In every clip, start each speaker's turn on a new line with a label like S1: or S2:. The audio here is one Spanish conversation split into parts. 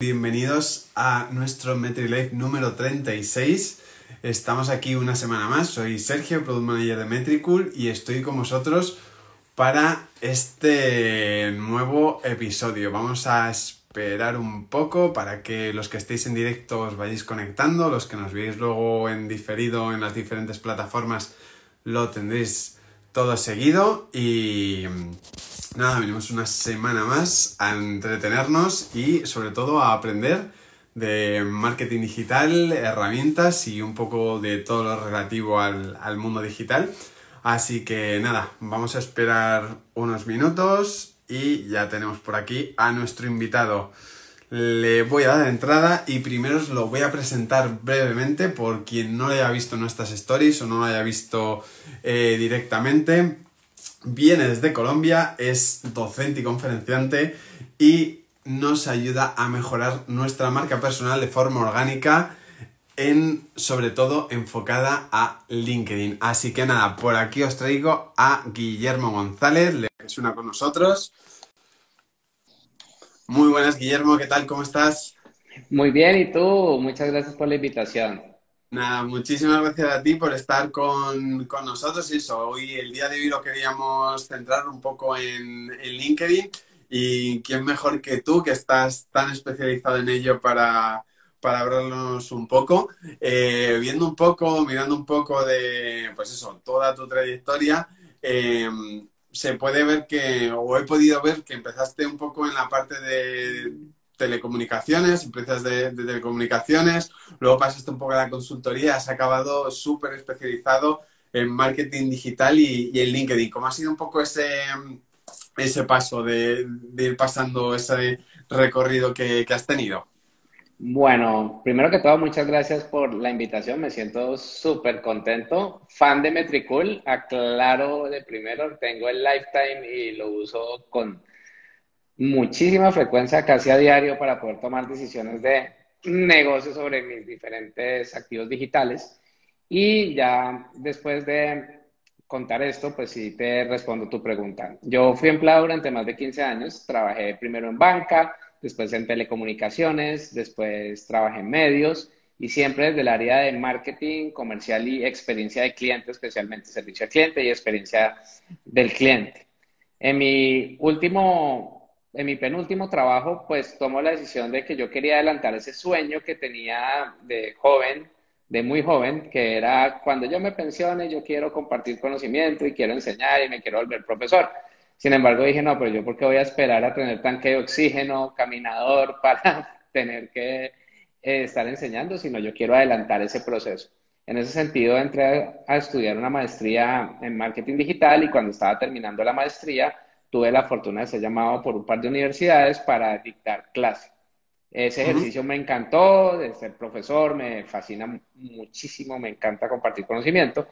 S1: Bienvenidos a nuestro MetriLife número 36. Estamos aquí una semana más. Soy Sergio, Product Manager de Metricool, y estoy con vosotros para este nuevo episodio. Vamos a esperar un poco para que los que estéis en directo os vayáis conectando, los que nos veáis luego en diferido en las diferentes plataformas lo tendréis todo seguido y nada, venimos una semana más a entretenernos y sobre todo a aprender de marketing digital, herramientas y un poco de todo lo relativo al, al mundo digital. Así que nada, vamos a esperar unos minutos y ya tenemos por aquí a nuestro invitado. Le voy a dar entrada y primero os lo voy a presentar brevemente por quien no lo haya visto nuestras stories o no lo haya visto eh, directamente. Viene desde Colombia, es docente y conferenciante y nos ayuda a mejorar nuestra marca personal de forma orgánica en, sobre todo, enfocada a LinkedIn. Así que nada, por aquí os traigo a Guillermo González, es una con nosotros. Muy buenas, Guillermo, ¿qué tal? ¿Cómo estás?
S2: Muy bien, ¿y tú? Muchas gracias por la invitación.
S1: Nada, muchísimas gracias a ti por estar con, nosotros. Y eso, hoy, el día de hoy, lo queríamos centrar un poco en, LinkedIn. Y quién mejor que tú, que estás tan especializado en ello para, para hablarnos un poco. Eh, viendo un poco, mirando un poco de, pues eso, toda tu trayectoria. Eh, se puede ver que, o he podido ver que empezaste un poco en la parte de telecomunicaciones, empresas de, telecomunicaciones, luego pasaste un poco a la consultoría, has acabado súper especializado en marketing digital y, en LinkedIn. ¿Cómo ha sido un poco ese, ese paso de, ir pasando ese recorrido que has tenido?
S2: Bueno, primero que todo, muchas gracias por la invitación. Me siento súper contento. Fan de Metricool, aclaro de primero, tengo el Lifetime y lo uso con muchísima frecuencia, casi a diario, para poder tomar decisiones de negocio sobre mis diferentes activos digitales. Y ya después de contar esto, pues sí te respondo tu pregunta. Yo fui empleado durante más de 15 años, trabajé primero en banca después en telecomunicaciones, después trabajé en medios y siempre desde el área de marketing comercial y experiencia de cliente, especialmente servicio al cliente y experiencia del cliente. En mi último, en mi penúltimo trabajo, pues tomo la decisión de que yo quería adelantar ese sueño que tenía de joven, de muy joven, que era cuando yo me pensione, yo quiero compartir conocimiento y quiero enseñar y me quiero volver profesor. Sin embargo, dije, no, pero yo por qué voy a esperar a tener tanque de oxígeno, caminador, para tener que eh, estar enseñando, sino yo quiero adelantar ese proceso. En ese sentido, entré a estudiar una maestría en marketing digital y cuando estaba terminando la maestría, tuve la fortuna de ser llamado por un par de universidades para dictar clase. Ese ejercicio me encantó, de ser profesor, me fascina muchísimo, me encanta compartir conocimiento.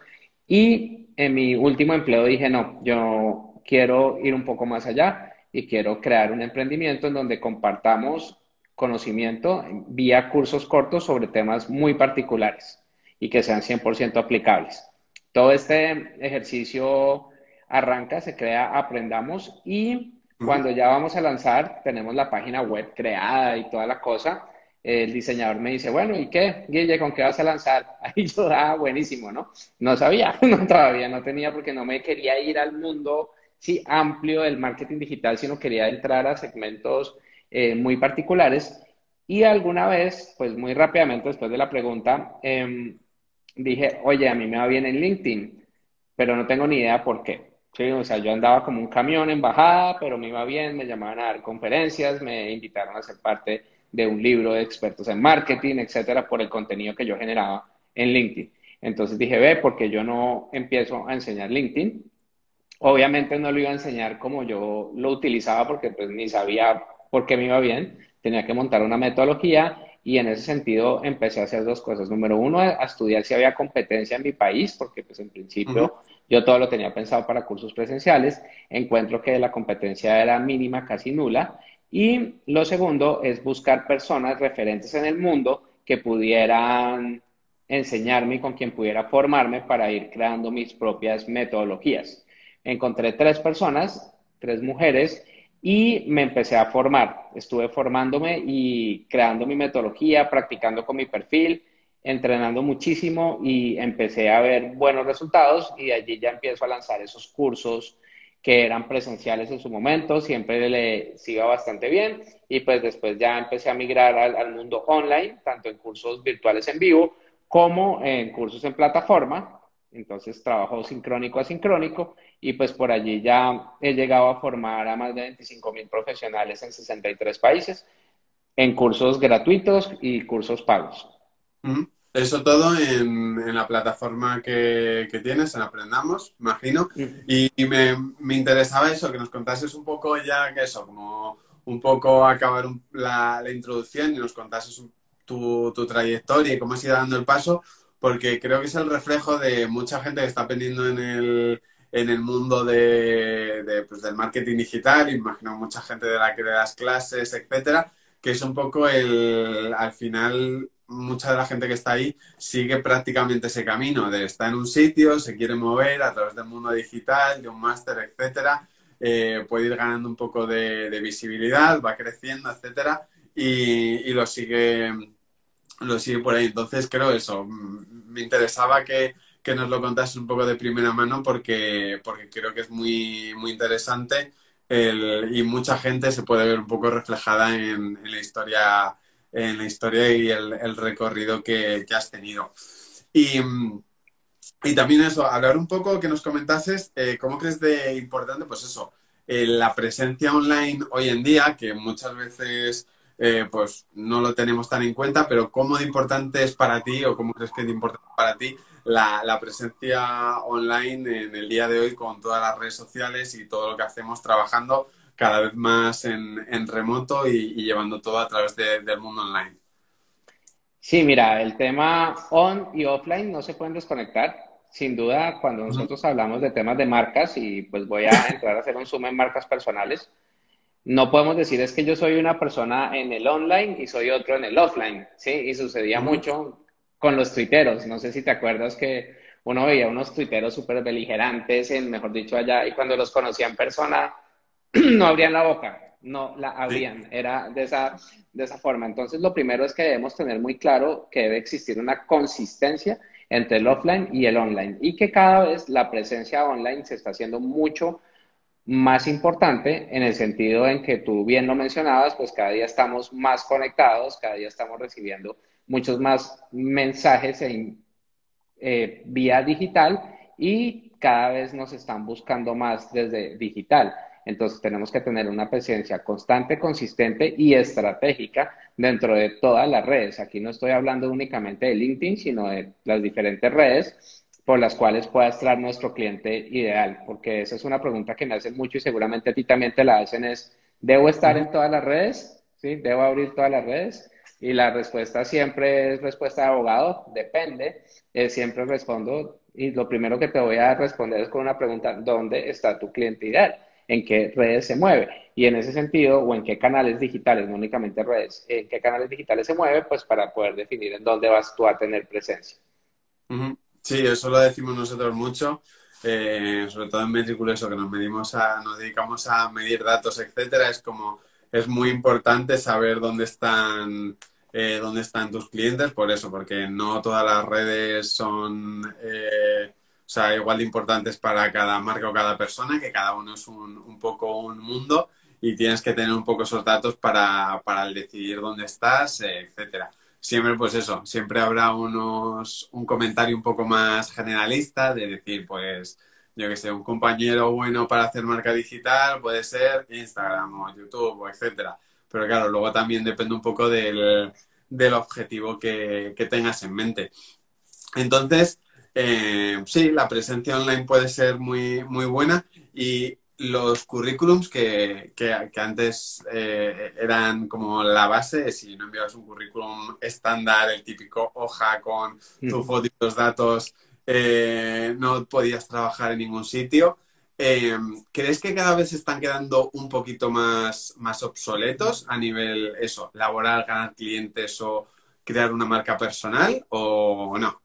S2: Y en mi último empleo dije, no, yo quiero ir un poco más allá y quiero crear un emprendimiento en donde compartamos conocimiento vía cursos cortos sobre temas muy particulares y que sean 100% aplicables. Todo este ejercicio arranca, se crea Aprendamos y cuando ya vamos a lanzar, tenemos la página web creada y toda la cosa. El diseñador me dice, bueno, ¿y qué, Guille, con qué vas a lanzar? Ahí yo, ah, buenísimo, ¿no? No sabía, no, todavía no tenía porque no me quería ir al mundo sí amplio del marketing digital, sino quería entrar a segmentos eh, muy particulares. Y alguna vez, pues muy rápidamente después de la pregunta, em, dije, oye, a mí me va bien en LinkedIn, pero no tengo ni idea por qué. Sí, o sea, yo andaba como un camión en bajada, pero me iba bien, me llamaban a dar conferencias, me invitaron a ser parte de un libro de expertos en marketing, etcétera, por el contenido que yo generaba en LinkedIn. Entonces dije, ve, porque yo no empiezo a enseñar LinkedIn Obviamente no lo iba a enseñar como yo lo utilizaba porque pues ni sabía por qué me iba bien. Tenía que montar una metodología y en ese sentido empecé a hacer dos cosas. Número uno, a estudiar si había competencia en mi país, porque pues en principio yo todo lo tenía pensado para cursos presenciales. Encuentro que la competencia era mínima, casi nula. Y lo segundo es buscar personas referentes en el mundo que pudieran enseñarme y con quien pudiera formarme para ir creando mis propias metodologías encontré tres personas, tres mujeres, y me empecé a formar. Estuve formándome y creando mi metodología, practicando con mi perfil, entrenando muchísimo y empecé a ver buenos resultados y de allí ya empiezo a lanzar esos cursos que eran presenciales en su momento, siempre le siga bastante bien y pues después ya empecé a migrar al, al mundo online, tanto en cursos virtuales en vivo como en cursos en plataforma. Entonces trabajo sincrónico a sincrónico y pues por allí ya he llegado a formar a más de 25 mil profesionales en 63 países en cursos gratuitos y cursos pagos.
S1: Eso todo en, la plataforma que, tienes, en Aprendamos, imagino. Y, me, interesaba eso, que nos contases un poco ya que eso, como un poco acabar la, introducción y nos contases tu, trayectoria y cómo has ido dando el paso, porque creo que es el reflejo de mucha gente que está aprendiendo en el, en el mundo de, pues, del marketing digital, imagino mucha gente de la que le das clases, etcétera, que es un poco el, al final mucha de la gente que está ahí sigue prácticamente ese camino de estar en un sitio, se quiere mover a través del mundo digital, de un máster, etcétera, eh, puede ir ganando un poco de, visibilidad, va creciendo, etcétera, y, lo sigue lo sigue por ahí. Entonces creo eso, me interesaba que, nos lo contases un poco de primera mano porque, porque creo que es muy, muy interesante y mucha gente se puede ver un poco reflejada en, la historia en la historia y el, recorrido que, has tenido. Y, también eso, hablar un poco, que nos comentases, eh, ¿cómo crees de importante, pues eso, eh, la presencia online hoy en día, que muchas veces eh, pues no lo tenemos tan en cuenta, pero cómo de importante es para ti o cómo crees que es importante para ti la, la, presencia online en el día de hoy con todas las redes sociales y todo lo que hacemos trabajando cada vez más en, en remoto y, llevando todo a través del mundo online.
S2: Sí, mira, el tema on y offline no se pueden desconectar. Sin duda, cuando nosotros hablamos de temas de marcas, y pues voy a entrar a hacer un zoom en marcas personales, no podemos decir es que yo soy una persona en el online y soy otro en el offline, ¿sí? Y sucedía mucho con los tuiteros. No sé si te acuerdas que uno veía unos tuiteros súper beligerantes, en, mejor dicho, allá, y cuando los conocía en persona, no abrían la boca, no la abrían, era de esa, de esa forma. Entonces, lo primero es que debemos tener muy claro que debe existir una consistencia entre el offline y el online y que cada vez la presencia online se está haciendo mucho más importante en el sentido en que tú bien lo mencionabas, pues cada día estamos más conectados, cada día estamos recibiendo muchos más mensajes en, eh, vía digital y cada vez nos están buscando más desde digital. Entonces tenemos que tener una presencia constante, consistente y estratégica dentro de todas las redes. Aquí no estoy hablando únicamente de LinkedIn, sino de las diferentes redes por las cuales pueda estar nuestro cliente ideal, porque esa es una pregunta que me hacen mucho y seguramente a ti también te la hacen es, ¿debo estar en todas las redes? ¿Sí? ¿Debo abrir todas las redes? Y la respuesta siempre es respuesta de abogado, depende. Eh, siempre respondo y lo primero que te voy a responder es con una pregunta, ¿dónde está tu cliente ideal? en qué redes se mueve. Y en ese sentido, o en qué canales digitales, no únicamente redes, en qué canales digitales se mueve, pues para poder definir en dónde vas tú a tener presencia.
S1: Sí, eso lo decimos nosotros mucho, eh, sobre todo en Metricool, eso que nos medimos a, nos dedicamos a medir datos, etcétera, es como, es muy importante saber dónde están, eh, dónde están tus clientes, por eso, porque no todas las redes son eh, o sea, igual de importantes para cada marca o cada persona, que cada uno es un, un poco un mundo y tienes que tener un poco esos datos para, para decidir dónde estás, etcétera. Siempre, pues eso, siempre habrá unos, un comentario un poco más generalista de decir, pues, yo que sé, un compañero bueno para hacer marca digital puede ser Instagram o YouTube o etcétera. Pero claro, luego también depende un poco del, del objetivo que, que tengas en mente. Entonces, eh, sí, la presencia online puede ser muy, muy buena y los currículums que, antes eh, eran como la base, si no enviabas un currículum estándar, el típico hoja con tu mm. foto y los datos, eh, no podías trabajar en ningún sitio. ¿Crees que cada vez se están quedando un poquito más, más obsoletos a nivel eso, laboral, ganar clientes o crear una marca personal o no?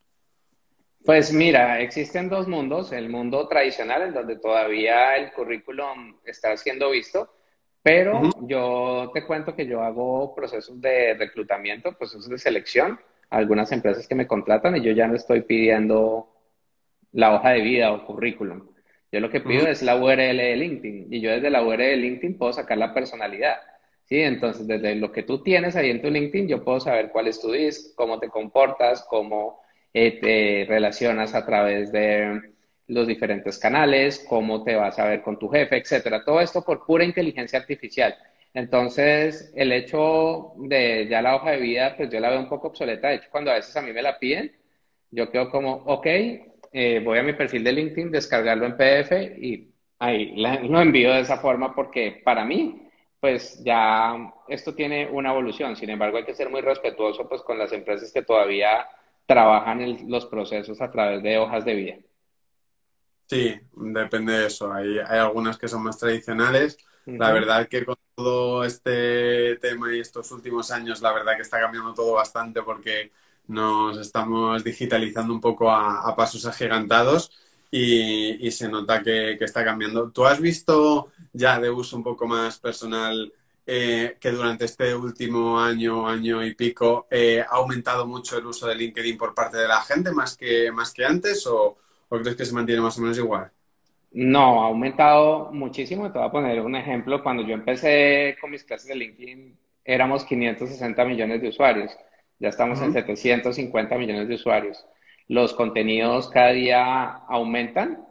S2: Pues mira, existen dos mundos, el mundo tradicional en donde todavía el currículum está siendo visto, Pero yo te cuento que yo hago procesos de reclutamiento, procesos de selección, algunas empresas que me contratan y yo ya no estoy pidiendo la hoja de vida o currículum. Yo lo que pido es la URL de LinkedIn y yo desde la URL de LinkedIn puedo sacar la personalidad. ¿sí? Entonces, desde lo que tú tienes ahí en tu LinkedIn, yo puedo saber cuál es tu DISC, cómo te comportas, cómo eh, te relacionas a través de los diferentes canales, cómo te vas a ver con tu jefe, etcétera. Todo esto por pura inteligencia artificial. Entonces, el hecho de ya la hoja de vida, pues yo la veo un poco obsoleta. De hecho, cuando a veces a mí me la piden, yo quedo como, ok, eh, voy a mi perfil de LinkedIn, descargarlo en PDF y ahí lo envío de esa forma porque para mí, pues ya esto tiene una evolución. Sin embargo, hay que ser muy respetuoso pues con las empresas que todavía trabajan los procesos a través de hojas de vida.
S1: Sí, depende de eso. Hay, hay algunas que son más tradicionales. La verdad que con todo este tema y estos últimos años, la verdad que está cambiando todo bastante porque nos estamos digitalizando un poco a, pasos agigantados y, se nota que, está cambiando. ¿Tú has visto ya de uso un poco más personal eh, que durante este último año, año y pico, eh, ha aumentado mucho el uso de LinkedIn por parte de la gente más que, más que antes o, o crees que se mantiene más o menos igual?
S2: No, ha aumentado muchísimo. Te voy a poner un ejemplo. Cuando yo empecé con mis clases de LinkedIn, éramos 560 millones de usuarios. Ya estamos en 750 millones de usuarios. Los contenidos cada día aumentan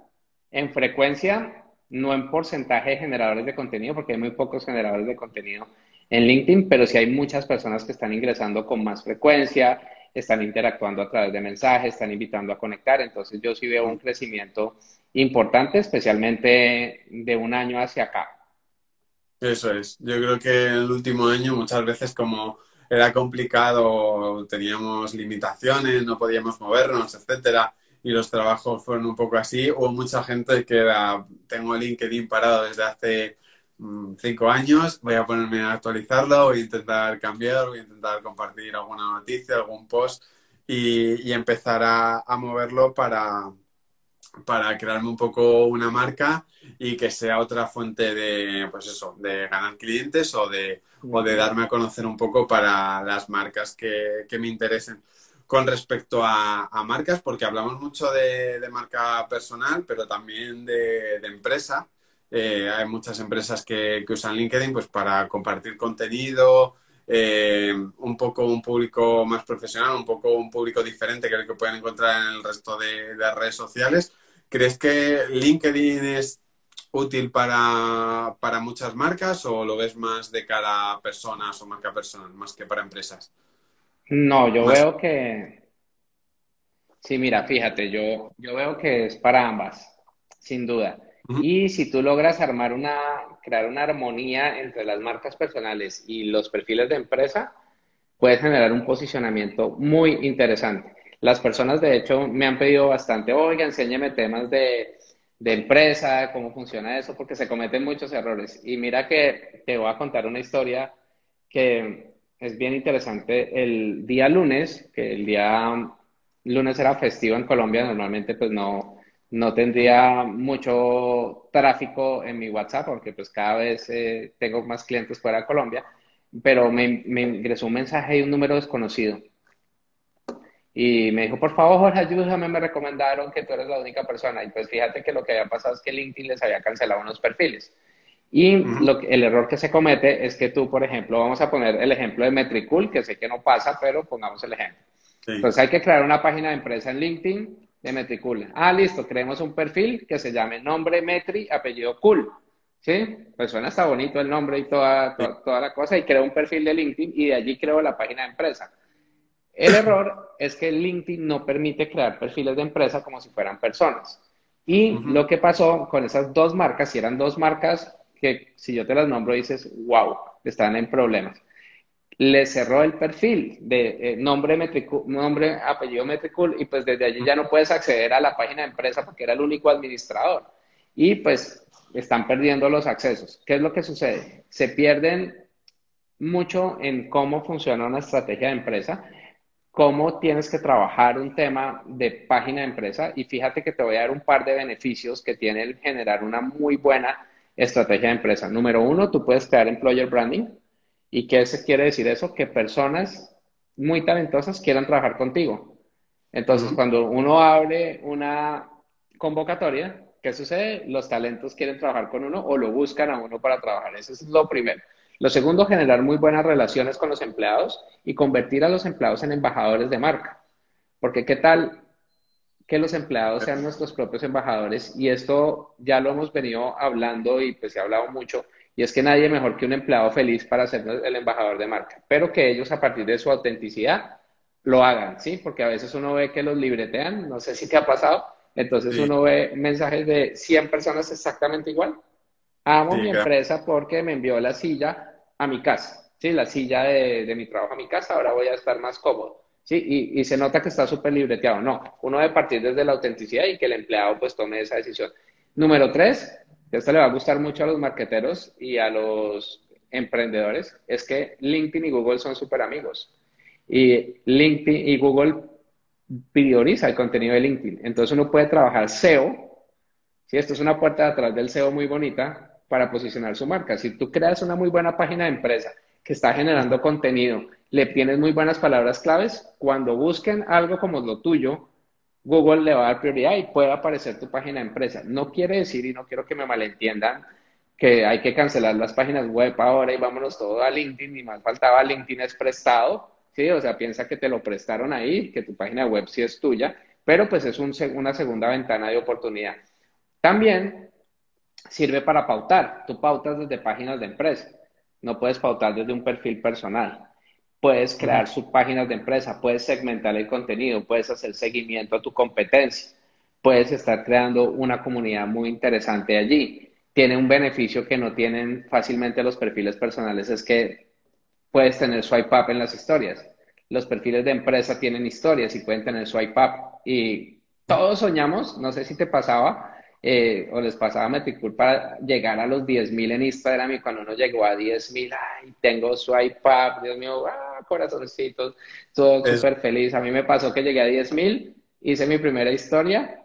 S2: en frecuencia, no en porcentaje de generadores de contenido, porque hay muy pocos generadores de contenido en LinkedIn, pero sí hay muchas personas que están ingresando con más frecuencia, están interactuando a través de mensajes, están invitando a conectar. Entonces yo sí veo un crecimiento importante, especialmente de un año hacia acá.
S1: Eso es. Yo creo que el último año muchas veces como era complicado, teníamos limitaciones, no podíamos movernos, etcétera, y los trabajos fueron un poco así. Hubo mucha gente que era, tengo LinkedIn parado desde hace mm, cinco años, voy a ponerme a actualizarlo, voy a intentar cambiar, voy a intentar compartir alguna noticia, algún post y, y empezar a, a moverlo para, para crearme un poco una marca y que sea otra fuente de, pues eso, de ganar clientes o de, o de darme a conocer un poco para las marcas que, me interesen. Con respecto a, marcas, porque hablamos mucho de, marca personal, pero también de, empresa. Eh, hay muchas empresas que, usan LinkedIn pues, para compartir contenido, eh, un poco un público más profesional, un poco un público diferente que el que pueden encontrar en el resto de, redes sociales. ¿Crees que LinkedIn es útil para, muchas marcas o lo ves más de cara a personas o marca personal, más que para empresas?
S2: No, yo veo que... Sí, mira, fíjate, yo, yo veo que es para ambas, sin duda. Y si tú logras armar una, crear una armonía entre las marcas personales y los perfiles de empresa, puedes generar un posicionamiento muy interesante. Las personas, de hecho, me han pedido bastante, oiga, enséñeme temas de, de empresa, cómo funciona eso, porque se cometen muchos errores. Y mira que te voy a contar una historia que es bien interesante. El día lunes, que el día lunes era festivo en Colombia, normalmente pues no, no tendría mucho tráfico en mi WhatsApp, porque pues cada vez eh, tengo más clientes fuera de Colombia, pero me, me, ingresó un mensaje y un número desconocido. Y me dijo, por favor, Jorge, ayúdame, me recomendaron que tú eres la única persona. Y pues fíjate que lo que había pasado es que LinkedIn les había cancelado unos perfiles. Y lo, el error que se comete es que tú, por ejemplo, vamos a poner el ejemplo de Metricool, que sé que no pasa, pero pongamos el ejemplo. Entonces hay que crear una página de empresa en LinkedIn de Metricool. Ah, listo, creemos un perfil que se llame nombre Metri, apellido Cool. ¿Sí? Pues suena hasta bonito el nombre y toda, toda, la cosa. Y creo un perfil de LinkedIn y de allí creo la página de empresa. El error es que LinkedIn no permite crear perfiles de empresa como si fueran personas. Y lo que pasó con esas dos marcas, si eran dos marcas que si yo te las nombro dices, wow, están en problemas le cerró el perfil de eh, nombre, nombre, apellido Metricool y pues desde allí ya no puedes acceder a la página de empresa porque era el único administrador. Y pues están perdiendo los accesos. ¿Qué es lo que sucede? Se pierden mucho en cómo funciona una estrategia de empresa, cómo tienes que trabajar un tema de página de empresa y fíjate que te voy a dar un par de beneficios que tiene el generar una muy buena estrategia de empresa. Número uno, tú puedes crear employer branding. ¿Y qué quiere decir eso? Que personas muy talentosas quieran trabajar contigo. Entonces, cuando uno abre una convocatoria, ¿qué sucede? Los talentos quieren trabajar con uno o lo buscan a uno para trabajar. Eso es lo primero. Lo segundo, generar muy buenas relaciones con los empleados y convertir a los empleados en embajadores de marca. Porque qué tal que los empleados sean nuestros propios embajadores y esto ya lo hemos venido hablando y pues se ha hablado mucho y es que nadie mejor que un empleado feliz para ser el embajador de marca, pero que ellos a partir de su autenticidad lo hagan, ¿sí? Porque a veces uno ve que los libretean, no sé si te ha pasado, entonces uno ve mensajes de 100 personas exactamente igual. Amo mi empresa porque me envió la silla a mi casa, ¿sí? La silla de, de mi trabajo a mi casa, ahora voy a estar más cómodo. Sí, y, se nota que está súper libreteado. No, uno debe partir desde la autenticidad y que el empleado pues tome esa decisión. Número tres, esto le va a gustar mucho a los marqueteros y a los emprendedores, es que LinkedIn y Google son súper amigos. Y LinkedIn y Google prioriza el contenido de LinkedIn. Entonces uno puede trabajar SEO. Si esto es una puerta de atrás del SEO muy bonita para posicionar su marca. Si tú creas una muy buena página de empresa que está generando contenido, le tienes muy buenas palabras claves, cuando busquen algo como lo tuyo, Google le va a dar prioridad y puede aparecer tu página de empresa. No quiere decir, y no quiero que me malentiendan, que hay que cancelar las páginas web ahora y vámonos todo a LinkedIn, ni más faltaba LinkedIn es prestado, ¿sí? O sea, piensa que te lo prestaron ahí, que tu página web sí es tuya, pero pues es una segunda ventana de oportunidad. También sirve para pautar. Tú pautas desde páginas de empresa. No puedes pautar desde un perfil personal. Puedes crear subpáginas de empresa, puedes segmentar el contenido, puedes hacer seguimiento a tu competencia, puedes estar creando una comunidad muy interesante allí. Tiene un beneficio que no tienen fácilmente los perfiles personales, es que puedes tener swipe up en las historias. Los perfiles de empresa tienen historias y pueden tener swipe up. Y todos soñamos, no sé si te pasaba, eh, o les pasaba a Metricool para llegar a los 10.000 en Instagram y cuando uno llegó a 10.000, ay, tengo swipe up, Dios mío, ah, corazoncitos, todo súper feliz. A mí me pasó que llegué a 10.000, hice mi primera historia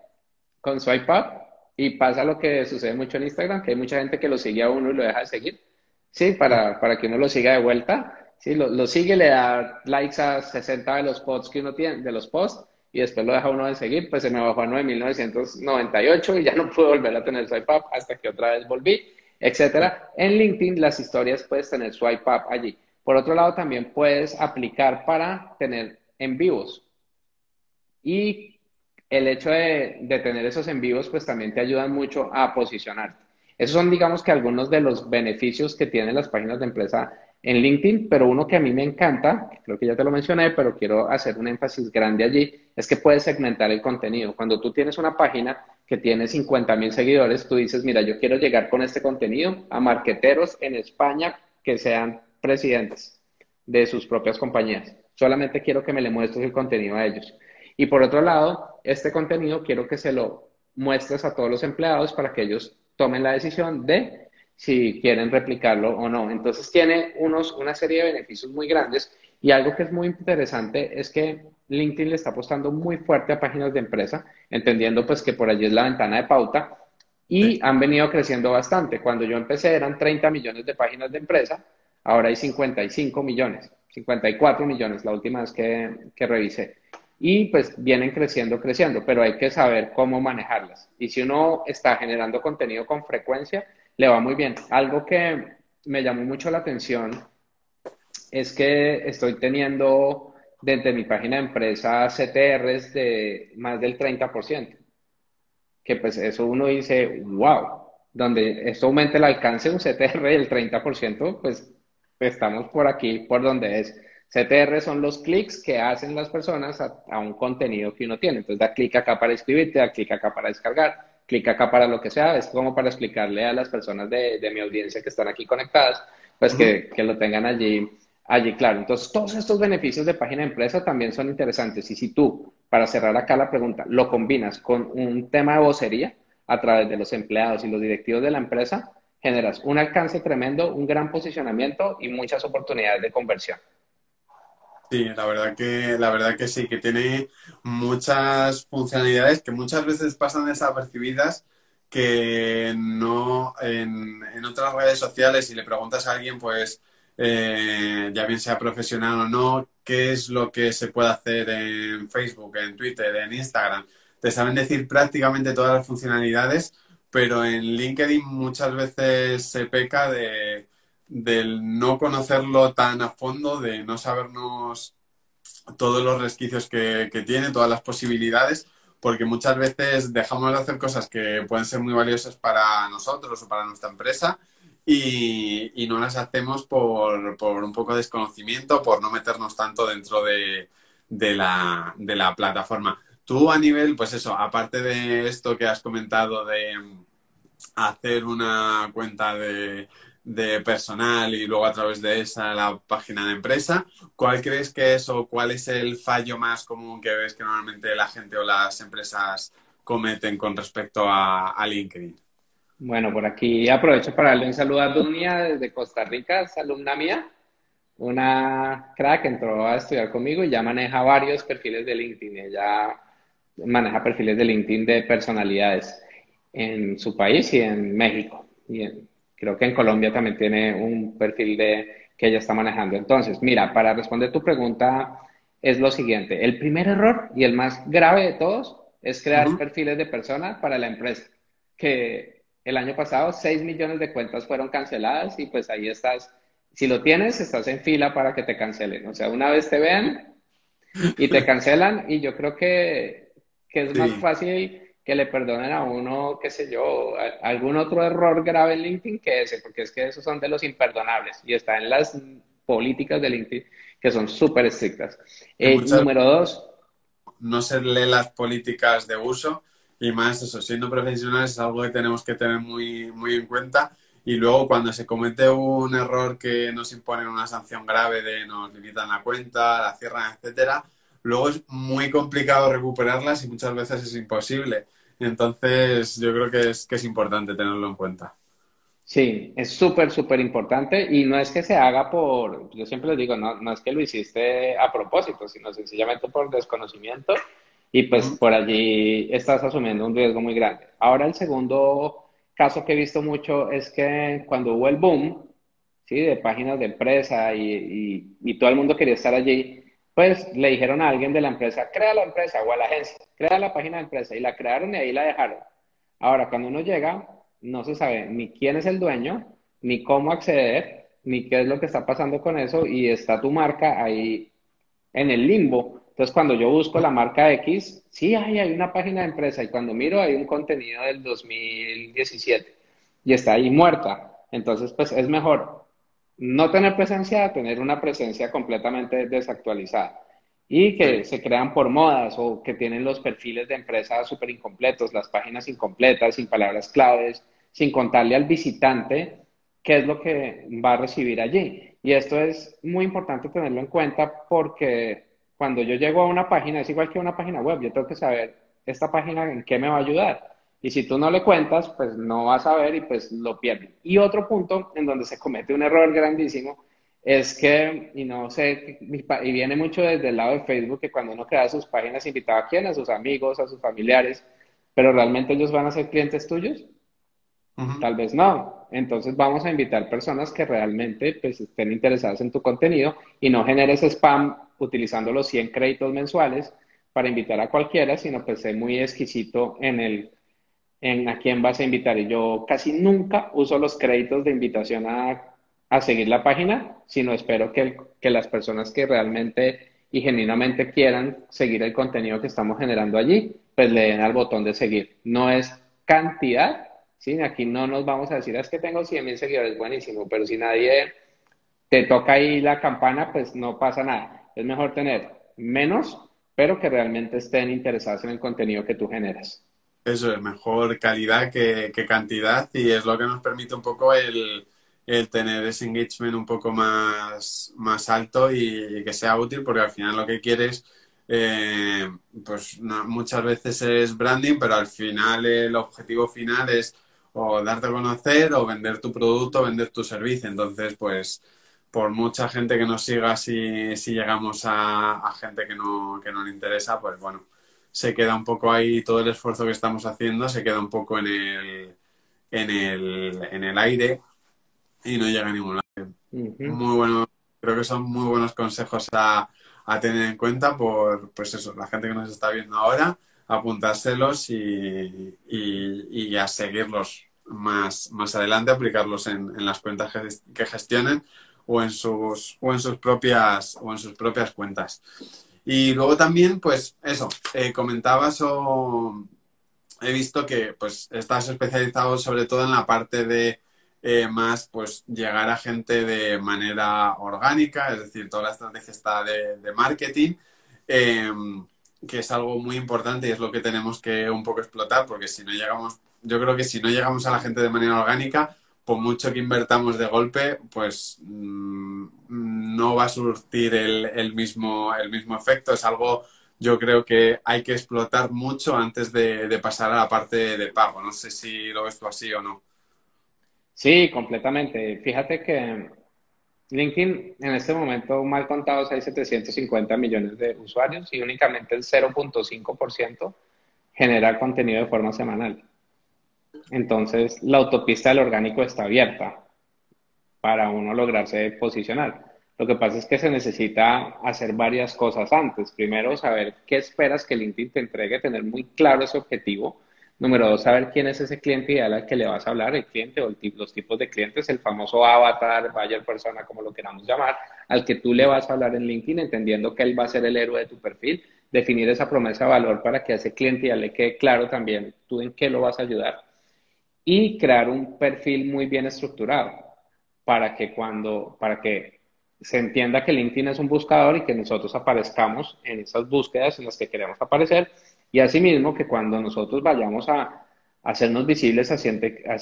S2: con swipe up y pasa lo que sucede mucho en Instagram, que hay mucha gente que lo sigue a uno y lo deja de seguir, sí, para, para que uno lo siga de vuelta. Sí, lo, lo sigue, le da likes a 60 de los posts que uno tiene, de los posts, y después lo deja uno de seguir, pues se me bajó a 9.998 y ya no pude volver a tener swipe up hasta que otra vez volví, etcétera. En LinkedIn las historias puedes tener swipe up allí. Por otro lado, también puedes aplicar para tener en vivos. Y el hecho de, de tener esos en vivos, pues también te ayudan mucho a posicionarte. Esos son, digamos que algunos de los beneficios que tienen las páginas de empresa en LinkedIn, pero uno que a mí me encanta, creo que ya te lo mencioné, pero quiero hacer un énfasis grande allí, es que puedes segmentar el contenido. Cuando tú tienes una página que tiene 50 mil seguidores, tú dices, mira, yo quiero llegar con este contenido a marqueteros en España que sean presidentes de sus propias compañías. Solamente quiero que me le muestres el contenido a ellos. Y por otro lado, este contenido quiero que se lo muestres a todos los empleados para que ellos tomen la decisión de si quieren replicarlo o no. Entonces tiene unos, una serie de beneficios muy grandes y algo que es muy interesante es que LinkedIn le está apostando muy fuerte a páginas de empresa, entendiendo pues que por allí es la ventana de pauta y han venido creciendo bastante. Cuando yo empecé eran 30 millones de páginas de empresa, ahora hay 55 millones, 54 millones la última vez que, que revisé. Y pues vienen creciendo, creciendo, pero hay que saber cómo manejarlas. Y si uno está generando contenido con frecuencia, le va muy bien. Algo que me llamó mucho la atención es que estoy teniendo desde mi página de empresa CTRs de más del 30%. Que pues eso uno dice, wow, donde esto aumente el alcance de un CTR del 30%, pues estamos por aquí, por donde es. CTR son los clics que hacen las personas a, a un contenido que uno tiene. Entonces da clic acá para escribirte, da clic acá para descargar clic acá para lo que sea, es como para explicarle a las personas de, de mi audiencia que están aquí conectadas, pues que, que, lo tengan allí, allí claro. Entonces, todos estos beneficios de página de empresa también son interesantes. Y si tú, para cerrar acá la pregunta, lo combinas con un tema de vocería a través de los empleados y los directivos de la empresa, generas un alcance tremendo, un gran posicionamiento y muchas oportunidades de conversión.
S1: Sí, la verdad que, la verdad que sí, que tiene muchas funcionalidades que muchas veces pasan desapercibidas, que no en, otras redes sociales, si le preguntas a alguien, pues eh, ya bien sea profesional o no, qué es lo que se puede hacer en Facebook, en Twitter, en Instagram. Te saben decir prácticamente todas las funcionalidades, pero en LinkedIn muchas veces se peca de, del no conocerlo tan a fondo, de no sabernos todos los resquicios que, tiene, todas las posibilidades porque muchas veces dejamos de hacer cosas que pueden ser muy valiosas para nosotros o para nuestra empresa y, no las hacemos por, un poco de desconocimiento, por no meternos tanto dentro de, la, de la plataforma. Tú a nivel, pues eso, aparte de esto que has comentado de hacer una cuenta de, de personal y luego a través de esa la página de empresa. ¿Cuál crees que es o cuál es el fallo más común que ves que normalmente la gente o las empresas cometen con respecto a, LinkedIn?
S2: Bueno, por aquí aprovecho para darle un saludo a Dunia desde Costa Rica, es alumna mía, una crack, entró a estudiar conmigo y ya maneja varios perfiles de LinkedIn. Ella maneja perfiles de LinkedIn de personalidades en su país y en México. Y Creo que en Colombia también tiene un perfil de que ella está manejando. Entonces, mira, para responder tu pregunta es lo siguiente. El primer error y el más grave de todos es crear perfiles de personas para la empresa. Que el año pasado 6 millones de cuentas fueron canceladas y pues ahí estás. Si lo tienes, estás en fila para que te cancelen. O sea, una vez te vean y te cancelan y yo creo que, que es más fácil que le perdonen a uno, qué sé yo, algún otro error grave en LinkedIn que ese, porque es que esos son de los imperdonables y está en las políticas de LinkedIn que son súper estrictas. Eh, número dos.
S1: No se lee las políticas de uso y más eso, siendo profesionales es algo que tenemos que tener muy, muy en cuenta y luego cuando se comete un error que nos impone una sanción grave de nos limitan la cuenta, la cierran, etcétera, luego es muy complicado recuperarlas y muchas veces es imposible. Entonces, yo creo que es, que es importante tenerlo en cuenta.
S2: Sí, es súper, súper importante y no es que se haga por, yo siempre les digo, no, no es que lo hiciste a propósito, sino sencillamente por desconocimiento y pues por allí estás asumiendo un riesgo muy grande. Ahora el segundo caso que he visto mucho es que cuando hubo el boom, ¿sí? De páginas de empresa y, y todo el mundo quería estar allí, pues le dijeron a alguien de la empresa, crea la empresa o a la agencia, crea la página de empresa y la crearon y ahí la dejaron. Ahora, cuando uno llega, no se sabe ni quién es el dueño, ni cómo acceder, ni qué es lo que está pasando con eso y está tu marca ahí en el limbo. Entonces, cuando yo busco la marca X, sí, hay, hay una página de empresa y cuando miro hay un contenido del 2017 y está ahí muerta. Entonces, pues es mejor no tener presencia tener una presencia completamente desactualizada y que se crean por modas o que tienen los perfiles de empresa súper incompletos, las páginas incompletas, sin palabras claves, sin contarle al visitante qué es lo que va a recibir allí. Y esto es muy importante tenerlo en cuenta porque cuando yo llego a una página, es igual que una página web, yo tengo que saber esta página en qué me va a ayudar. Y si tú no le cuentas, pues no vas a ver y pues lo pierdes. Y otro punto en donde se comete un error grandísimo es que, y no sé, y viene mucho desde el lado de Facebook, que cuando uno crea sus páginas invitaba a quién, a sus amigos, a sus familiares, pero realmente ellos van a ser clientes tuyos. Tal vez no. Entonces vamos a invitar personas que realmente pues, estén interesadas en tu contenido y no generes spam utilizando los 100 créditos mensuales para invitar a cualquiera, sino pues ser muy exquisito en el en a quién vas a invitar. Y yo casi nunca uso los créditos de invitación a, a seguir la página, sino espero que, que las personas que realmente y genuinamente quieran seguir el contenido que estamos generando allí, pues le den al botón de seguir. No es cantidad, ¿sí? Aquí no nos vamos a decir, es que tengo 100 mil seguidores, buenísimo, pero si nadie te toca ahí la campana, pues no pasa nada. Es mejor tener menos, pero que realmente estén interesados en el contenido que tú generas.
S1: Eso es, mejor calidad que, cantidad y es lo que nos permite un poco el, tener ese engagement un poco más, más alto y, que sea útil porque al final lo que quieres, eh, pues muchas veces es branding, pero al final el objetivo final es o darte a conocer o vender tu producto, vender tu servicio. Entonces, pues por mucha gente que nos siga, si, si llegamos a, a gente que no, que no le interesa, pues bueno, se queda un poco ahí, todo el esfuerzo que estamos haciendo se queda un poco en el, en el, en el aire y no llega a ningún lado. Muy bueno, creo que son muy buenos consejos a, a, tener en cuenta por, pues eso, la gente que nos está viendo ahora, apuntárselos y, y, a seguirlos más, más adelante, aplicarlos en, en las cuentas que gestionen o en sus, o en sus propias, o en sus propias cuentas. Y luego también, pues eso, eh, comentabas o he visto que pues estás especializado sobre todo en la parte de eh, más pues llegar a gente de manera orgánica, es decir, toda la estrategia está de, marketing, em, que es algo muy importante y es lo que tenemos que un poco explotar, porque si no llegamos, yo creo que si no llegamos a la gente de manera orgánica, por mucho que invertamos de golpe, pues mm, no va a surtir el, mismo, el mismo efecto. Es algo, yo creo que hay que explotar mucho antes de, pasar a la parte de pago. No sé si lo ves tú así o no.
S2: Sí, completamente. Fíjate que LinkedIn en este momento, mal contados, hay 750 millones de usuarios y únicamente el 0.5% genera contenido de forma semanal. Entonces, la autopista del orgánico está abierta para uno lograrse posicionar. Lo que pasa es que se necesita hacer varias cosas antes. Primero, saber qué esperas que LinkedIn te entregue, tener muy claro ese objetivo. Número dos, saber quién es ese cliente ideal al que le vas a hablar, el cliente o los tipos de clientes, el famoso avatar, buyer persona, como lo queramos llamar, al que tú le vas a hablar en LinkedIn, entendiendo que él va a ser el héroe de tu perfil, definir esa promesa de valor para que a ese cliente ya le quede claro también tú en qué lo vas a ayudar y crear un perfil muy bien estructurado para que cuando, para que se entienda que LinkedIn es un buscador y que nosotros aparezcamos en esas búsquedas en las que queremos aparecer y asimismo que cuando nosotros vayamos a, hacernos visibles hacia,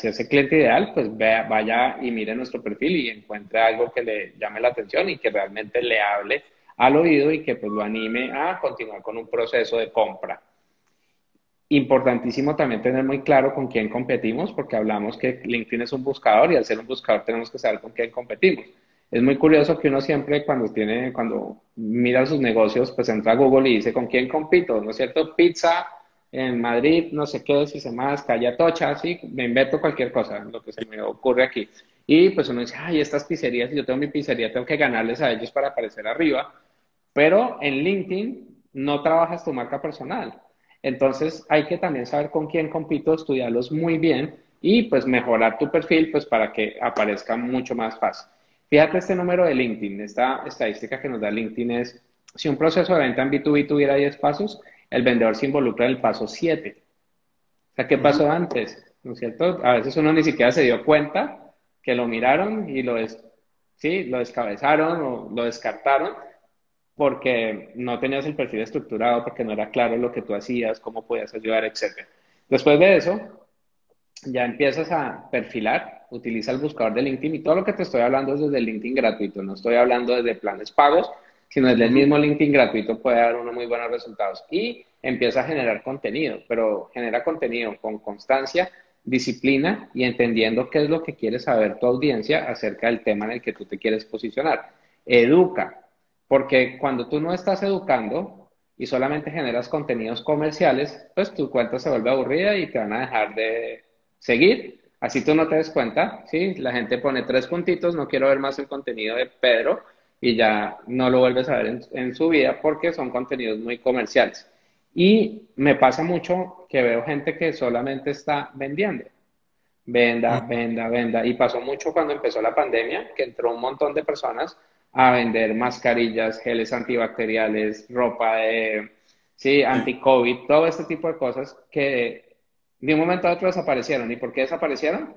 S2: ese cliente ideal, pues vea, vaya y mire nuestro perfil y encuentre algo que le llame la atención y que realmente le hable al oído y que pues lo anime a continuar con un proceso de compra. Importantísimo también tener muy claro con quién competimos, porque hablamos que LinkedIn es un buscador y al ser un buscador tenemos que saber con quién competimos. Es muy curioso que uno siempre cuando tiene, cuando mira sus negocios, pues entra a Google y dice con quién compito, ¿no es cierto? Pizza en Madrid, no sé qué, si se más, calle Tocha, sí, me invento cualquier cosa, lo que se me ocurre aquí. Y pues uno dice, ay, estas pizzerías, si yo tengo mi pizzería, tengo que ganarles a ellos para aparecer arriba. Pero en LinkedIn no trabajas tu marca personal. Entonces hay que también saber con quién compito, estudiarlos muy bien y pues mejorar tu perfil pues para que aparezca mucho más fácil. Fíjate este número de LinkedIn, esta estadística que nos da LinkedIn es, si un proceso de venta en B2B tuviera 10 pasos, el vendedor se involucra en el paso 7. O sea, ¿qué pasó antes? ¿No es cierto? A veces uno ni siquiera se dio cuenta que lo miraron y lo, sí, lo descabezaron o lo descartaron porque no tenías el perfil estructurado, porque no era claro lo que tú hacías, cómo podías ayudar, etc. Después de eso, ya empiezas a perfilar, utiliza el buscador de LinkedIn y todo lo que te estoy hablando es desde el LinkedIn gratuito, no estoy hablando desde planes pagos, sino desde el mismo LinkedIn gratuito puede dar unos muy buenos resultados y empieza a generar contenido, pero genera contenido con constancia, disciplina y entendiendo qué es lo que quiere saber tu audiencia acerca del tema en el que tú te quieres posicionar. Educa, porque cuando tú no estás educando y solamente generas contenidos comerciales, pues tu cuenta se vuelve aburrida y te van a dejar de seguir. Así tú no te des cuenta, ¿sí? La gente pone tres puntitos, no quiero ver más el contenido de Pedro y ya no lo vuelves a ver en, en su vida porque son contenidos muy comerciales. Y me pasa mucho que veo gente que solamente está vendiendo. Venda, venda, venda. Y pasó mucho cuando empezó la pandemia, que entró un montón de personas a vender mascarillas, geles antibacteriales, ropa de, sí, anti-COVID, todo este tipo de cosas que de un momento a otro desaparecieron. ¿Y por qué desaparecieron?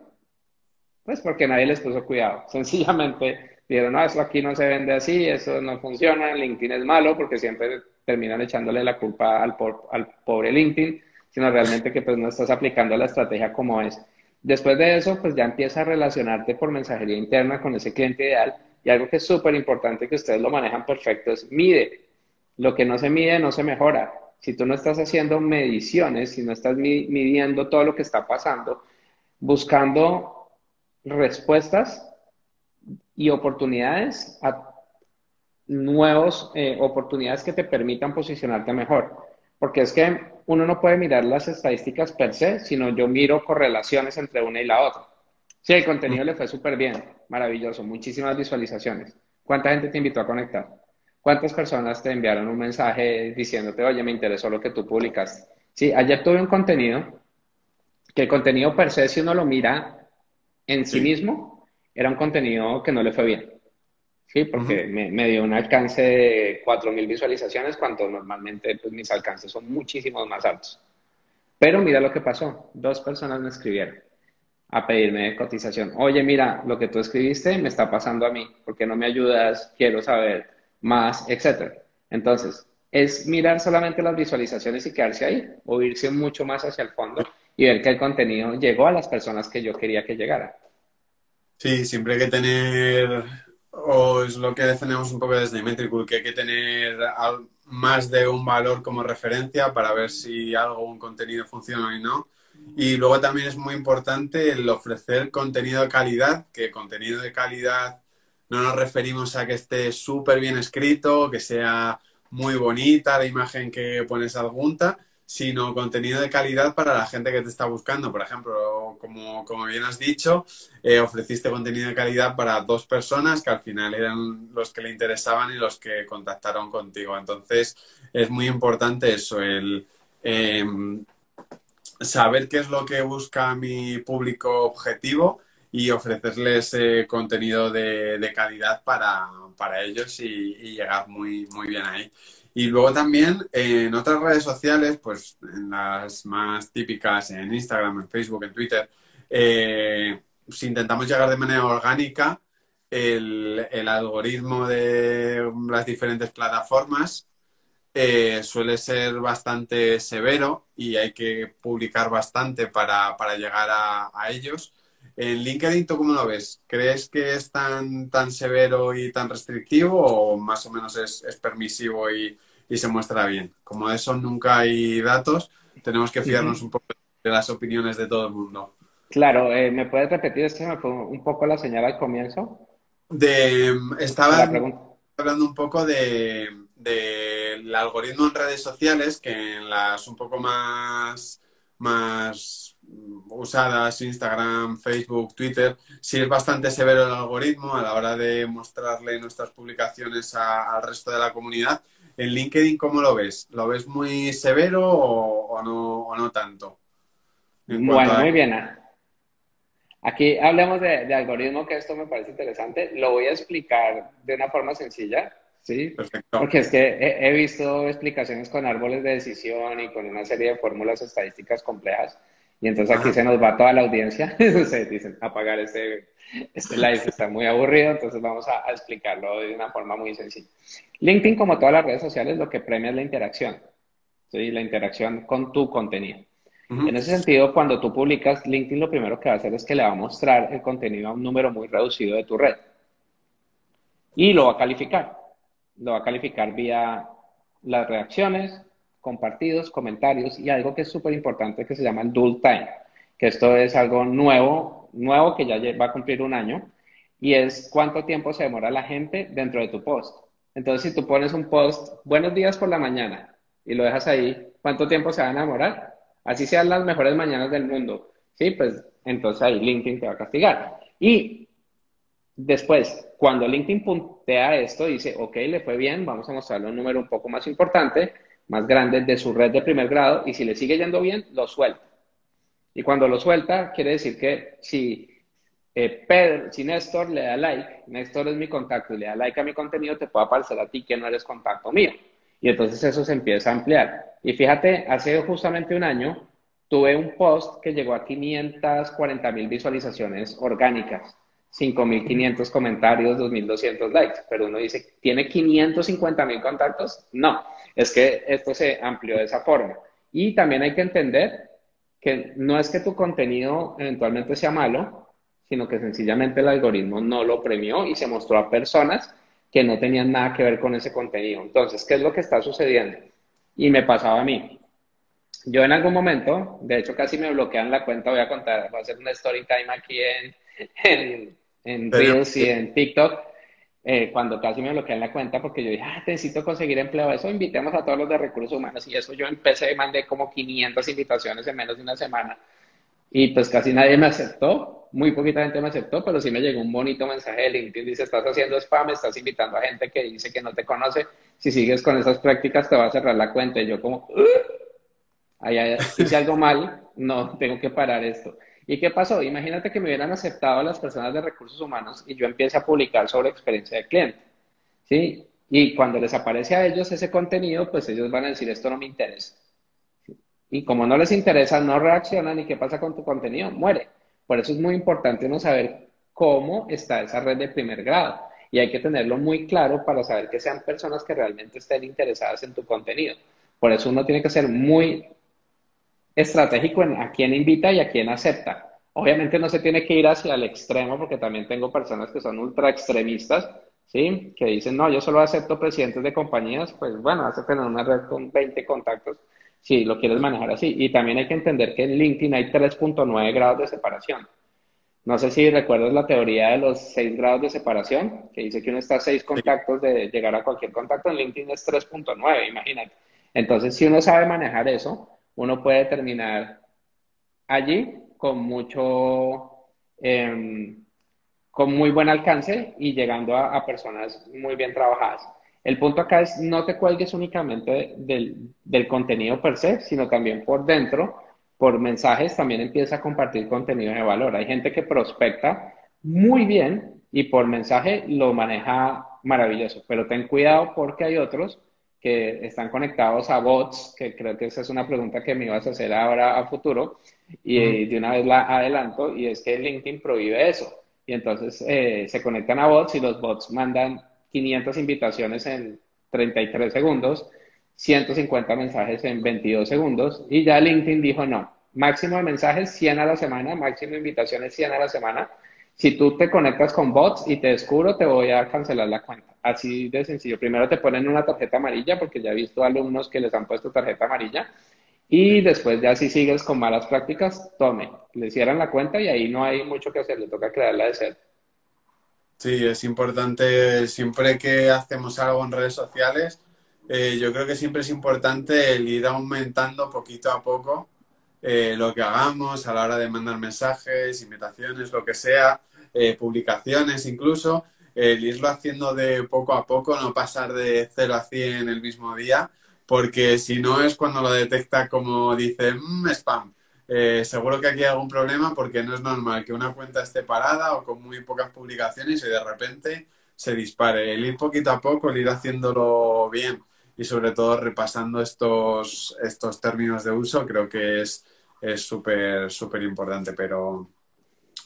S2: Pues porque nadie les puso cuidado. Sencillamente dijeron, no, eso aquí no se vende así, eso no funciona, LinkedIn es malo, porque siempre terminan echándole la culpa al, al pobre LinkedIn, sino realmente que pues no estás aplicando la estrategia como es. Después de eso, pues ya empieza a relacionarte por mensajería interna con ese cliente ideal y algo que es súper importante que ustedes lo manejan perfecto es mide. Lo que no se mide no se mejora. Si tú no estás haciendo mediciones, si no estás midiendo todo lo que está pasando, buscando respuestas y oportunidades a nuevas eh, oportunidades que te permitan posicionarte mejor. porque es que uno no puede mirar las estadísticas per se, sino yo miro correlaciones entre una y la otra. Sí, el contenido le fue súper bien, maravilloso, muchísimas visualizaciones. ¿Cuánta gente te invitó a conectar? ¿Cuántas personas te enviaron un mensaje diciéndote, oye, me interesó lo que tú publicaste? Sí, ayer tuve un contenido, que el contenido per se, si uno lo mira en sí, mismo, era un contenido que no le fue bien. Sí, porque me, dio un alcance de 4.000 visualizaciones cuando normalmente pues, mis alcances son muchísimos más altos. Pero mira lo que pasó. Dos personas me escribieron a pedirme cotización. Oye, mira, lo que tú escribiste me está pasando a mí. ¿Por qué no me ayudas? Quiero saber más, etcétera. Entonces, es mirar solamente las visualizaciones y quedarse ahí, o irse mucho más hacia el fondo y ver que el contenido llegó a las personas que yo quería que llegara.
S1: Sí, siempre hay que tener, o es lo que defendemos un poco desde Metricool, que hay que tener más de un valor como referencia para ver si algo, un contenido funciona o no. Y luego también es muy importante el ofrecer contenido de calidad, que contenido de calidad no nos referimos a que esté súper bien escrito, que sea muy bonita la imagen que pones adjunta, sino contenido de calidad para la gente que te está buscando. Por ejemplo, como, como bien has dicho, eh, ofreciste contenido de calidad para dos personas que al final eran los que le interesaban y los que contactaron contigo. Entonces, es muy importante eso, el em, saber qué es lo que busca mi público objetivo y ofrecerles eh, contenido de, calidad para, ellos y, llegar muy, muy bien ahí. Y luego también en otras redes sociales, pues en las más típicas, en Instagram, en Facebook, en Twitter, eh, si intentamos llegar de manera orgánica, el, el, algoritmo de las diferentes plataformas eh, suele ser bastante severo y hay que publicar bastante para, llegar a, ellos. ¿En LinkedIn tú cómo lo ves? ¿Crees que es tan, tan severo y tan restrictivo o más o menos es, permisivo y, se muestra bien? Como de eso nunca hay datos, tenemos que fiarnos un poco de las opiniones de todo el mundo.
S2: Claro, eh, ¿me puedes repetir? Es me fue un poco la señal al comienzo.
S1: De, estaba hablando un poco de del algoritmo en redes sociales, que en las un poco más, más usadas, Instagram, Facebook, Twitter, sí es bastante severo el algoritmo a la hora de mostrarle nuestras publicaciones al resto de la comunidad. En LinkedIn, ¿cómo lo ves? ¿Lo ves muy severo o, no, o no, tanto?
S2: bueno, muy bien. Aquí hablemos de, de algoritmo, que esto me parece interesante. Lo voy a explicar de una forma sencilla Sí, Perfecto. porque es que he, visto explicaciones con árboles de decisión y con una serie de fórmulas estadísticas complejas. Y entonces aquí se nos va toda la audiencia. se dicen, apagar este, este live está muy aburrido, entonces vamos a, explicarlo de una forma muy sencilla. LinkedIn, como todas las redes sociales, lo que premia es la interacción. ¿sí? La interacción con tu contenido. En ese sentido, cuando tú publicas, LinkedIn lo primero que va a hacer es que le va a mostrar el contenido a un número muy reducido de tu red. Y lo va a calificar lo va a calificar vía las reacciones, compartidos, comentarios y algo que es súper importante que se llama el dual time, que esto es algo nuevo, nuevo que ya va a cumplir un año y es cuánto tiempo se demora la gente dentro de tu post. Entonces, si tú pones un post, buenos días por la mañana, y lo dejas ahí, ¿cuánto tiempo se van a demorar? Así sean las mejores mañanas del mundo. Sí, pues entonces ahí LinkedIn te va a castigar. Y Después, cuando LinkedIn puntea esto, dice, ok, le fue bien, vamos a mostrarle un número un poco más importante, más grande de su red de primer grado, y si le sigue yendo bien, lo suelta. Y cuando lo suelta, quiere decir que si eh, Pedro, si Néstor le da like, Néstor es mi contacto y le da like a mi contenido, te puede aparecer a ti que no eres contacto mío. Y entonces eso se empieza a ampliar. Y fíjate, hace justamente un año tuve un post que llegó a 540 mil visualizaciones orgánicas 5.500 comentarios, 2.200 likes, pero uno dice, ¿tiene 550.000 contactos? No, es que esto se amplió de esa forma. Y también hay que entender que no es que tu contenido eventualmente sea malo, sino que sencillamente el algoritmo no lo premió y se mostró a personas que no tenían nada que ver con ese contenido. Entonces, ¿qué es lo que está sucediendo? Y me pasaba a mí. Yo en algún momento, de hecho casi me bloquean la cuenta, voy a contar, voy a hacer una story time aquí en, en, en Reels y en TikTok. eh, cuando casi me bloquean la cuenta porque yo dije, ah, necesito conseguir empleo, eso invitemos a todos los de recursos humanos y eso yo empecé, mandé como 500 invitaciones en menos de una semana y pues casi nadie me aceptó, muy poquita gente me aceptó, pero sí me llegó un bonito mensaje de LinkedIn, dice, estás haciendo spam, estás invitando a gente que dice que no te conoce, si sigues con esas prácticas te va a cerrar la cuenta y yo como, ahí hice algo mal, no, tengo que parar esto. ¿Y qué pasó? Imagínate que me hubieran aceptado las personas de recursos humanos y yo empiece a publicar sobre experiencia de cliente, ¿sí? Y cuando les aparece a ellos ese contenido, pues ellos van a decir, esto no me interesa. Y como no les interesa, no reaccionan y qué pasa con tu contenido, muere. Por eso es muy importante uno saber cómo está esa red de primer grado. Y hay que tenerlo muy claro para saber que sean personas que realmente estén interesadas en tu contenido. Por eso uno tiene que ser muy estratégico en a quién invita y a quién acepta. Obviamente no se tiene que ir hacia el extremo porque también tengo personas que son ultra extremistas, ¿sí? Que dicen, no, yo solo acepto presidentes de compañías, pues bueno, hace tener una red con 20 contactos si lo quieres manejar así. Y también hay que entender que en LinkedIn hay 3.9 grados de separación. No sé si recuerdas la teoría de los 6 grados de separación, que dice que uno está a 6 contactos de llegar a cualquier contacto. En LinkedIn es 3.9, imagínate. Entonces, si uno sabe manejar eso, uno puede terminar allí con mucho, em, con muy buen alcance y llegando a, personas muy bien trabajadas. El punto acá es no te cuelgues únicamente del, del, contenido per se, sino también por dentro, por mensajes, también empieza a compartir contenido de valor. Hay gente que prospecta muy bien y por mensaje lo maneja maravilloso, pero ten cuidado porque hay otros que están conectados a bots, que creo que esa es una pregunta que me ibas a hacer ahora a futuro, y de una vez la adelanto, y es que LinkedIn prohíbe eso. Y entonces eh, se conectan a bots y los bots mandan 500 invitaciones en 33 segundos, 150 mensajes en 22 segundos, y ya LinkedIn dijo no, máximo de mensajes 100 a la semana, máximo de invitaciones 100 a la semana. Si tú te conectas con bots y te descubro, te voy a cancelar la cuenta. Así de sencillo. Primero te ponen una tarjeta amarilla, porque ya he visto alumnos que les han puesto tarjeta amarilla. Y después ya si sigues con malas prácticas, tome, le cierran la cuenta y ahí no hay mucho que hacer, le toca crearla de cero.
S1: Sí, es importante, siempre que hacemos algo en redes sociales, eh, yo creo que siempre es importante el ir aumentando poquito a poco eh, lo que hagamos a la hora de mandar mensajes, invitaciones, lo que sea, eh, publicaciones incluso, el irlo haciendo de poco a poco, no pasar de 0 a 100 el mismo día, porque si no es cuando lo detecta como dice, mmm, spam. Eh, seguro que aquí hay algún problema porque no es normal que una cuenta esté parada o con muy pocas publicaciones y de repente se dispare. El ir poquito a poco, el ir haciéndolo bien y sobre todo repasando estos, estos términos de uso, creo que es súper, súper importante. Pero,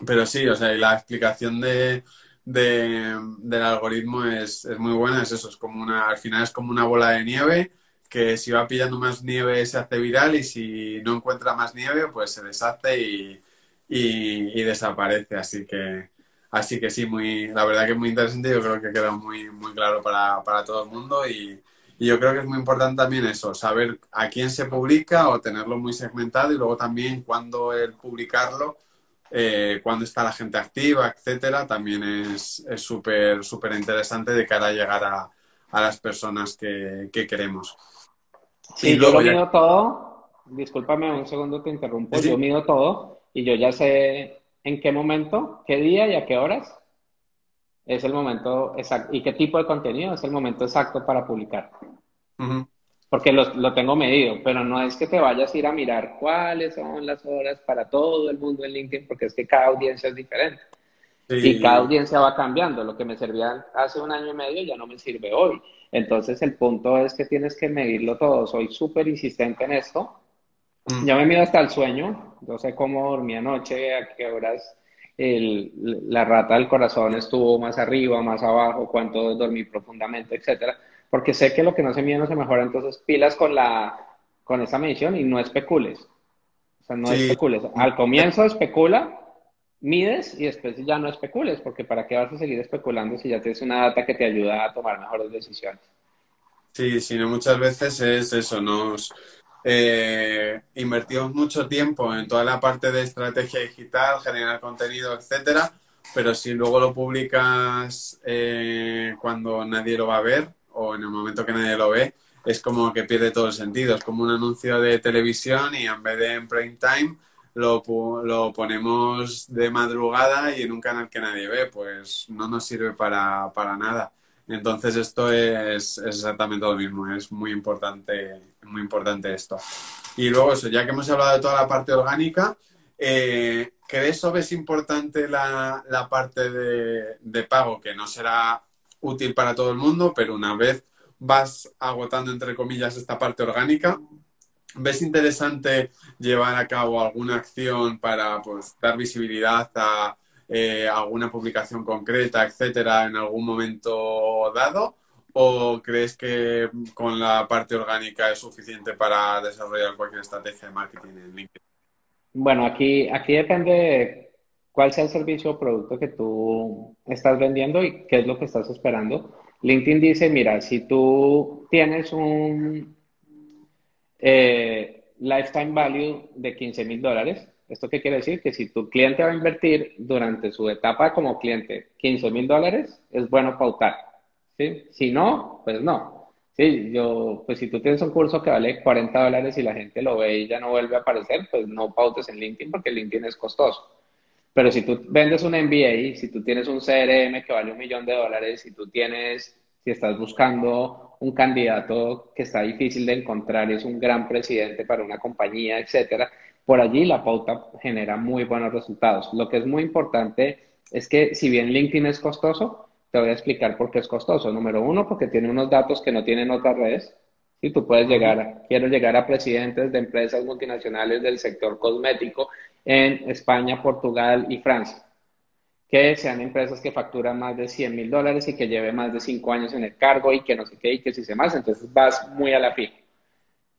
S1: pero sí, o sea, la explicación de, del algoritmo es, es, muy buena, es eso, es como una, al final es como una bola de nieve que si va pillando más nieve se hace viral y si no encuentra más nieve pues se deshace y, y, desaparece. Así que, así que sí, muy, la verdad que es muy interesante, yo creo que queda muy, muy claro para, para todo el mundo y, y yo creo que es muy importante también eso, saber a quién se publica o tenerlo muy segmentado y luego también cuándo el publicarlo, eh, cuándo está la gente activa, etcétera, también es súper, súper interesante de cara a llegar a, a las personas que, que queremos.
S2: Sí, yo lo mido todo. Discúlpame un segundo, te interrumpo. Yo mido todo y yo ya sé en qué momento, qué día y a qué horas es el momento exacto y qué tipo de contenido es el momento exacto para publicar. Porque lo, lo, tengo medido, pero no es que te vayas a ir a mirar cuáles son las horas para todo el mundo en LinkedIn, porque es que cada audiencia es diferente. Y cada audiencia va cambiando. Lo que me servía hace un año y medio ya no me sirve hoy. Entonces el punto es que tienes que medirlo todo. Soy súper insistente en esto. Ya me mido hasta el sueño. Yo sé cómo dormí anoche, a qué horas el, la rata del corazón estuvo más arriba, más abajo, cuánto dormí profundamente, etcétera. Porque sé que lo que no se mide no se mejora. Entonces pilas con la con esa medición y no especules. O sea, no especules. Al comienzo especula, mides y después ya no especules, porque ¿para qué vas a seguir especulando si ya tienes una data que te ayuda a tomar mejores decisiones?
S1: Sí, sino muchas veces es eso, nos eh, invertimos mucho tiempo en toda la parte de estrategia digital, generar contenido, etcétera, pero si luego lo publicas eh, cuando nadie lo va a ver o en el momento que nadie lo ve, es como que pierde todo el sentido. Es como un anuncio de televisión y en vez de en prime time lo, lo ponemos de madrugada y en un canal que nadie ve, pues no nos sirve para, para nada. Entonces esto es, exactamente lo mismo, es muy importante, muy importante esto. Y luego eso, ya que hemos hablado de toda la parte orgánica, eh, ¿crees o ves importante la, la parte de, de, pago, que no será útil para todo el mundo, pero una vez vas agotando, entre comillas, esta parte orgánica, ¿ves interesante llevar a cabo alguna acción para pues, dar visibilidad a eh, alguna publicación concreta, etcétera, en algún momento dado? ¿O crees que con la parte orgánica es suficiente para desarrollar cualquier estrategia de marketing en LinkedIn?
S2: Bueno, aquí, aquí depende de cuál sea el servicio o producto que tú estás vendiendo y qué es lo que estás esperando. LinkedIn dice, mira, si tú tienes un eh, lifetime value de 15 mil dólares, ¿Esto qué quiere decir? Que si tu cliente va a invertir durante su etapa como cliente 15 mil dólares, es bueno pautar. ¿sí? Si no, pues no. Sí, yo, pues si tú tienes un curso que vale 40 dólares y la gente lo ve y ya no vuelve a aparecer, pues no pautes en LinkedIn porque LinkedIn es costoso. Pero si tú vendes un MBA, si tú tienes un CRM que vale un millón de dólares, si tú tienes, si estás buscando un candidato que está difícil de encontrar, es un gran presidente para una compañía, etcétera, por allí la pauta genera muy buenos resultados. Lo que es muy importante es que si bien LinkedIn es costoso, te voy a explicar por qué es costoso. Número uno, porque tiene unos datos que no tienen otras redes. Si tú puedes llegar, quiero llegar a presidentes de empresas multinacionales del sector cosmético en España, Portugal y Francia, que sean empresas que facturan más de 100 mil dólares y que lleve más de cinco años en el cargo y que no sé qué y que si se más, entonces vas muy a la fija.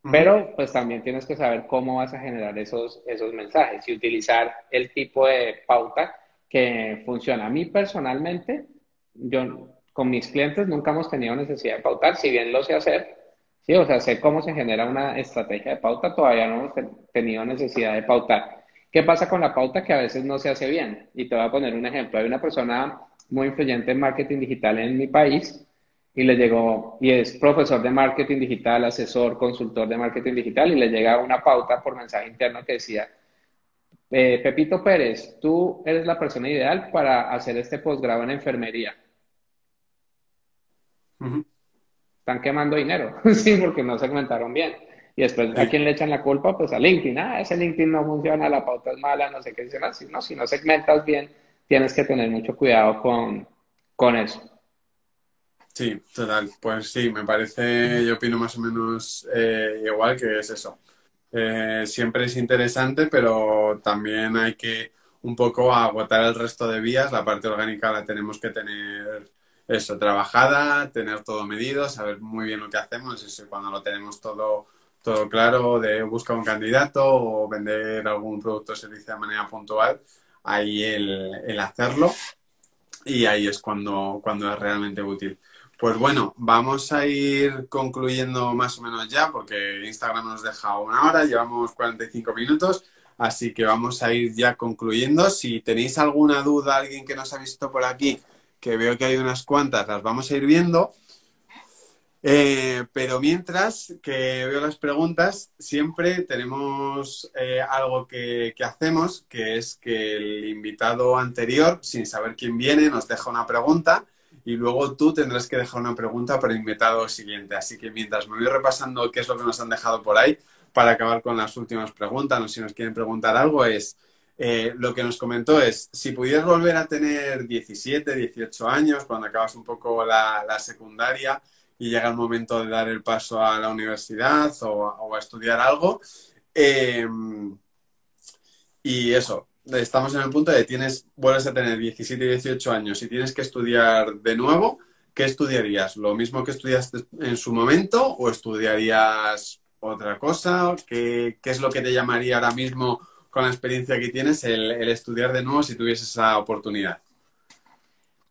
S2: Pero pues también tienes que saber cómo vas a generar esos, esos mensajes y utilizar el tipo de pauta que funciona. A mí personalmente, yo con mis clientes nunca hemos tenido necesidad de pautar, si bien lo sé hacer, sí, o sea, sé cómo se genera una estrategia de pauta, todavía no hemos tenido necesidad de pautar. ¿Qué pasa con la pauta que a veces no se hace bien? Y te voy a poner un ejemplo. Hay una persona muy influyente en marketing digital en mi país y le llegó, y es profesor de marketing digital, asesor, consultor de marketing digital, y le llega una pauta por mensaje interno que decía, eh, Pepito Pérez, tú eres la persona ideal para hacer este posgrado en enfermería. Están quemando dinero, sí, porque no segmentaron bien. Y después, ¿a quién le echan la culpa? Pues a LinkedIn. Ah, ese LinkedIn no funciona, la pauta es mala, no sé qué dicen así. No, si no segmentas bien, tienes que tener mucho cuidado con, con eso.
S1: Sí, total. Pues sí, me parece, yo opino más o menos eh, igual que es eso. Eh, siempre es interesante, pero también hay que un poco agotar el resto de vías. La parte orgánica la tenemos que tener eso, trabajada, tener todo medido, saber muy bien lo que hacemos. Y cuando lo tenemos todo, todo claro de buscar un candidato o vender algún producto o servicio de manera puntual, ahí el, el hacerlo y ahí es cuando, cuando es realmente útil. Pues bueno, vamos a ir concluyendo más o menos ya, porque Instagram nos deja una hora, llevamos 45 minutos, así que vamos a ir ya concluyendo. Si tenéis alguna duda, alguien que nos ha visto por aquí, que veo que hay unas cuantas, las vamos a ir viendo. Eh, pero mientras que veo las preguntas, siempre tenemos eh, algo que, que, hacemos, que es que el invitado anterior, sin saber quién viene, nos deja una pregunta y luego tú tendrás que dejar una pregunta para el invitado siguiente. Así que mientras me voy repasando qué es lo que nos han dejado por ahí, para acabar con las últimas preguntas, sé si nos quieren preguntar algo, es eh, lo que nos comentó es, si pudieras volver a tener 17, 18 años, cuando acabas un poco la, secundaria y llega el momento de dar el paso a la universidad o, a estudiar algo, eh, y eso, estamos en el punto de tienes, vuelves a tener 17 y 18 años y tienes que estudiar de nuevo, ¿qué estudiarías? ¿Lo mismo que estudiaste en su momento o estudiarías otra cosa? ¿Qué, es lo que te llamaría ahora mismo con la experiencia que tienes el, estudiar de nuevo si tuvieses esa oportunidad?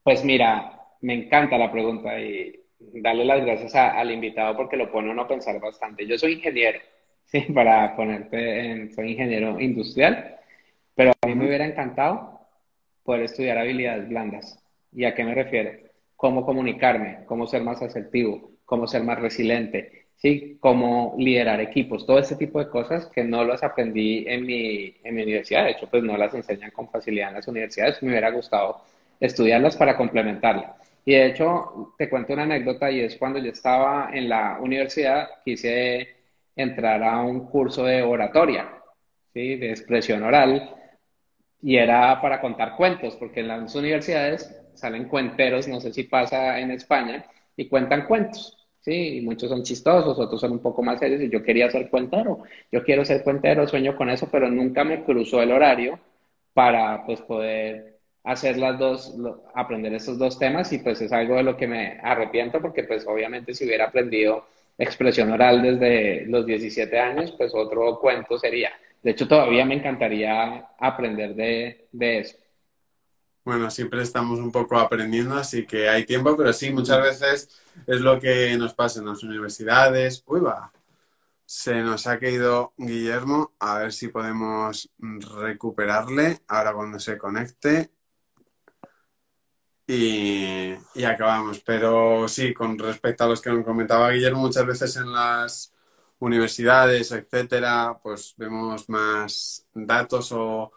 S2: Pues mira, me encanta la pregunta y darle las gracias al invitado porque lo pone uno a pensar bastante. Yo soy ingeniero, sí, para ponerte en, soy ingeniero industrial pero a mí me hubiera encantado poder estudiar habilidades blandas. ¿Y a qué me refiero? Cómo comunicarme, cómo ser más asertivo, cómo ser más resiliente, ¿sí? Cómo liderar equipos, todo ese tipo de cosas que no las aprendí en mi, en mi universidad. De hecho, pues no las enseñan con facilidad en las universidades. Me hubiera gustado estudiarlas para complementarlas. Y de hecho, te cuento una anécdota y es cuando yo estaba en la universidad, quise entrar a un curso de oratoria, ¿sí? de expresión oral, y era para contar cuentos, porque en las universidades salen cuenteros, no sé si pasa en España, y cuentan cuentos. Sí, y muchos son chistosos, otros son un poco más serios, y yo quería ser cuentero. Yo quiero ser cuentero, sueño con eso, pero nunca me cruzó el horario para pues poder hacer las dos, aprender esos dos temas y pues es algo de lo que me arrepiento porque pues obviamente si hubiera aprendido expresión oral desde los 17 años, pues otro cuento sería. De hecho, todavía me encantaría aprender de, de eso.
S1: Bueno, siempre estamos un poco aprendiendo, así que hay tiempo, pero sí, muchas veces es lo que nos pasa en las universidades. Uy, va. Se nos ha caído Guillermo. A ver si podemos recuperarle ahora cuando se conecte y, acabamos. Pero sí, con respecto a los que nos comentaba Guillermo, muchas veces en las universidades, etcétera, pues vemos más datos o,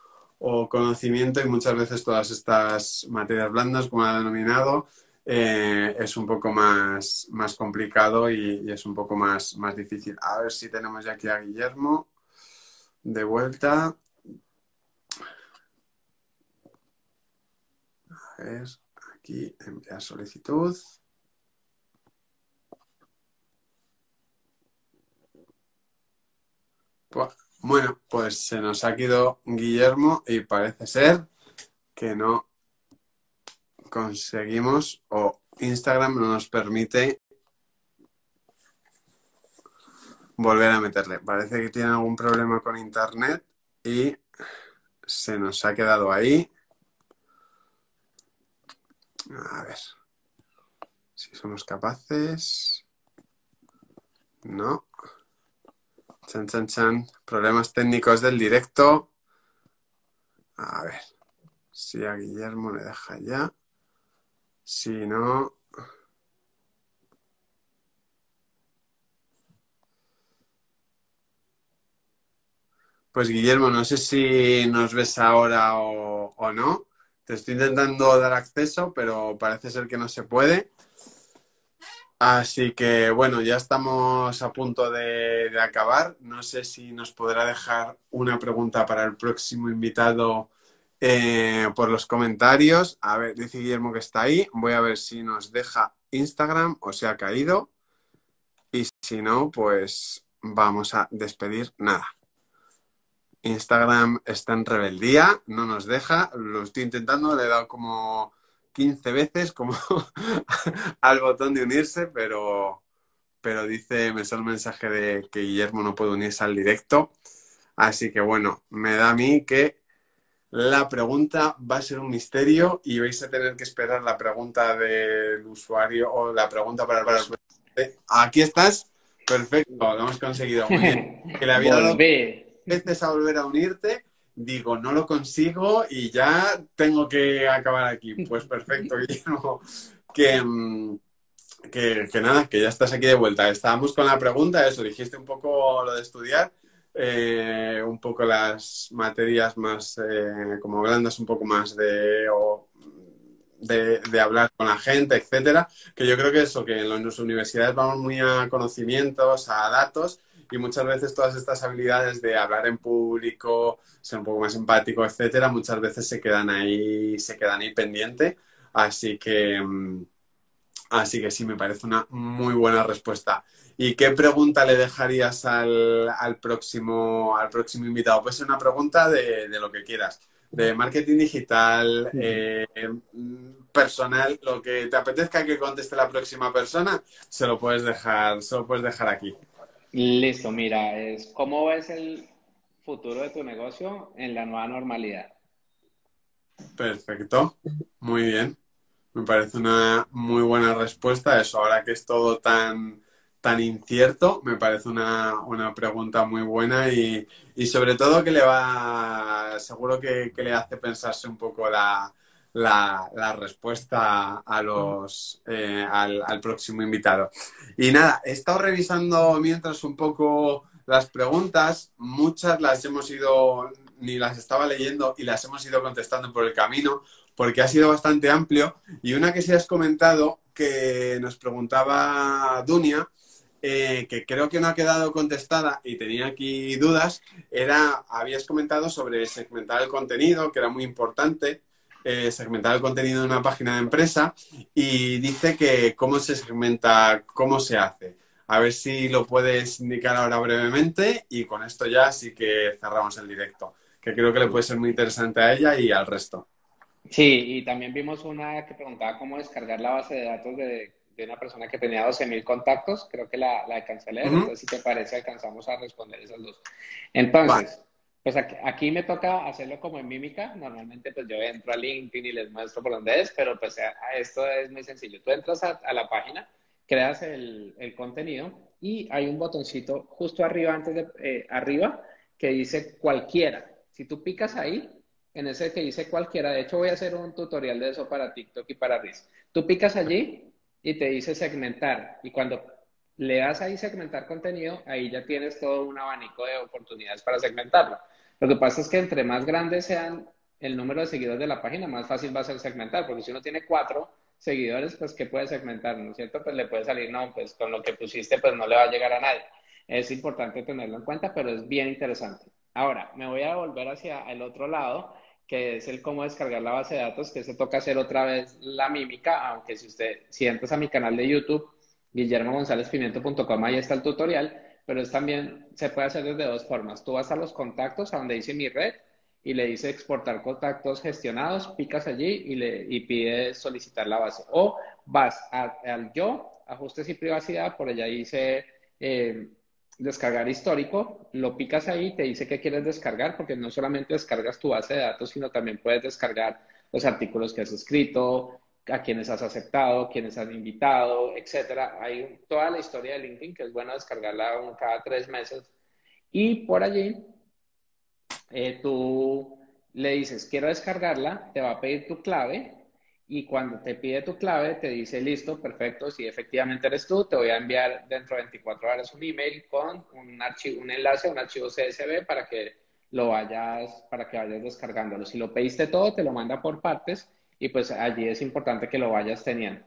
S1: conocimiento y muchas veces todas estas materias blandas, como ha denominado, eh, es un poco más, más complicado y, es un poco más, más difícil. A ver si tenemos ya aquí a Guillermo de vuelta. A ver aquí enviar solicitud. Bueno, pues se nos ha quedado Guillermo y parece ser que no conseguimos o Instagram no nos permite volver a meterle. Parece que tiene algún problema con internet y se nos ha quedado ahí. A ver. Si somos capaces. No. Chan, chan, chan. Problemas técnicos del directo. A ver. Si a Guillermo le deja ya. Si no. Pues Guillermo, no sé si nos ves ahora o, o no. Te estoy intentando dar acceso, pero parece ser que no se puede. Así que bueno, ya estamos a punto de, acabar. No sé si nos podrá dejar una pregunta para el próximo invitado eh, por los comentarios. A ver, dice Guillermo que está ahí. Voy a ver si nos deja Instagram o se ha caído. Y si no, pues vamos a despedir nada. Instagram está en rebeldía, no nos deja, lo estoy intentando, le he dado como 15 veces como al botón de unirse, pero, pero dice, me sale un mensaje de que Guillermo no puede unirse al directo. Así que bueno, me da a mí que la pregunta va a ser un misterio y vais a tener que esperar la pregunta del usuario o la pregunta para el... Aquí estás. Perfecto, lo hemos conseguido. Muy bien. Que le había dado veces a volver a unirte, digo, no lo consigo y ya tengo que acabar aquí. Pues perfecto, Guillermo. Mm, que, que, nada, que ya estás aquí de vuelta. Estábamos con la pregunta, eso, dijiste un poco lo de estudiar, eh, un poco las materias más eh, como blandas, un poco más de, de, de, hablar con la gente, etcétera. Que yo creo que eso, que en las universidades vamos muy a conocimientos, a datos, y muchas veces todas estas habilidades de hablar en público, ser un poco más empático, etcétera, muchas veces se quedan ahí, se quedan ahí pendiente. Así que, mm, así que sí, me parece una muy buena respuesta. ¿Y qué pregunta le dejarías al, al próximo, al próximo invitado? Puede ser una pregunta de, de lo que quieras, de marketing digital, eh, personal, lo que te apetezca que conteste la próxima persona, se lo puedes dejar, se lo puedes dejar aquí.
S2: Listo, mira, es cómo ves el futuro de tu negocio en la nueva normalidad.
S1: Perfecto, muy bien. Me parece una muy buena respuesta eso, ahora que es todo tan, tan incierto, me parece una, pregunta muy buena y, sobre todo que le va, seguro que, le hace pensarse un poco la, respuesta a los, eh, al, al, próximo invitado. Y nada, he estado revisando mientras un poco las preguntas, muchas las hemos ido, ni las estaba leyendo y las hemos ido contestando por el camino, porque ha sido bastante amplio. Y una que sí has comentado, que nos preguntaba Dunia, eh, que creo que no ha quedado contestada y tenía aquí dudas, era, habías comentado sobre segmentar el contenido, que era muy importante, eh, segmentar el contenido de una página de empresa, y dice que cómo se segmenta, cómo se hace. A ver si lo puedes indicar ahora brevemente y con esto ya sí que cerramos el directo, que creo que le puede ser muy interesante a ella y al resto.
S2: Sí, y también vimos una que preguntaba cómo descargar la base de datos de de una persona que tenía 12.000 contactos, creo que la, la cancelé, entonces si te parece alcanzamos a responder esas dos. Entonces, pues aquí, me toca hacerlo como en mímica, normalmente pues yo entro a LinkedIn y les muestro por dónde es, pero pues esto es muy sencillo, tú entras a, la página, creas el, el, contenido y hay un botoncito justo arriba, antes de, eh, arriba, que dice cualquiera. Si tú picas ahí, en ese que dice cualquiera, de hecho voy a hacer un tutorial de eso para TikTok y para Riz. Tú picas allí y te dice segmentar. Y cuando le das ahí segmentar contenido, ahí ya tienes todo un abanico de oportunidades para segmentarlo. Lo que pasa es que entre más grandes sean el número de seguidores de la página, más fácil va a ser segmentar, porque si uno tiene cuatro seguidores, pues ¿qué puede segmentar? ¿No es cierto? Pues le puede salir, no, pues con lo que pusiste, pues no le va a llegar a nadie. Es importante tenerlo en cuenta, pero es bien interesante. Ahora, me voy a volver hacia el otro lado que es el cómo descargar la base de datos, que se toca hacer otra vez la mímica, aunque si usted, si entras a mi canal de YouTube, guillermogonzalezpimiento.com, ahí está el tutorial, pero es también, se puede hacer desde dos formas. Tú vas a los contactos, a donde dice mi red, y le dice exportar contactos gestionados, picas allí y, le, y pides solicitar la base. O vas al yo, ajustes y privacidad, por allá dice eh, descargar histórico, lo picas ahí, te dice que quieres descargar, porque no solamente descargas tu base de datos, sino también puedes descargar los artículos que has escrito, a quienes has aceptado, quienes has invitado, etcétera. Hay toda la historia de LinkedIn que es bueno descargarla cada tres meses. Y por allí, eh, tú le dices, quiero descargarla, te va a pedir tu clave y cuando te pide tu clave, te dice, listo, perfecto, si efectivamente eres tú, te voy a enviar dentro de 24 horas un email con un, archivo, un enlace, un archivo CSV para que lo vayas, para que vayas descargándolo. Si lo pediste todo, te lo manda por partes y pues allí es importante que lo vayas teniendo.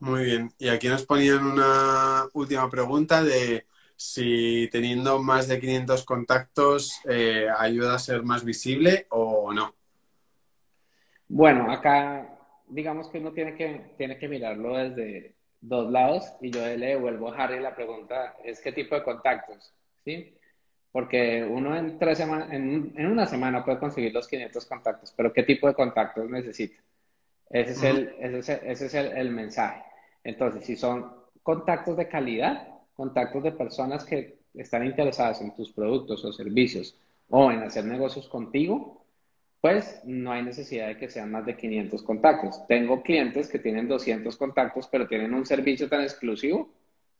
S1: Muy bien. Y aquí nos ponían una última pregunta de si teniendo más de 500 contactos eh, ayuda a ser más visible o no.
S2: Bueno, acá digamos que uno tiene que, tiene que mirarlo desde dos lados y yo le devuelvo a Harry la pregunta, es qué tipo de contactos, ¿sí? Porque uno en, tres semanas, en, una semana puede conseguir los 500 contactos, pero ¿qué tipo de contactos necesita? Ese es, el, ese es, el, el mensaje. Entonces, si son contactos de calidad, contactos de personas que están interesadas en tus productos o servicios o en hacer negocios contigo, pues no hay necesidad de que sean más de 500 contactos. Tengo clientes que tienen 200 contactos, pero tienen un servicio tan exclusivo,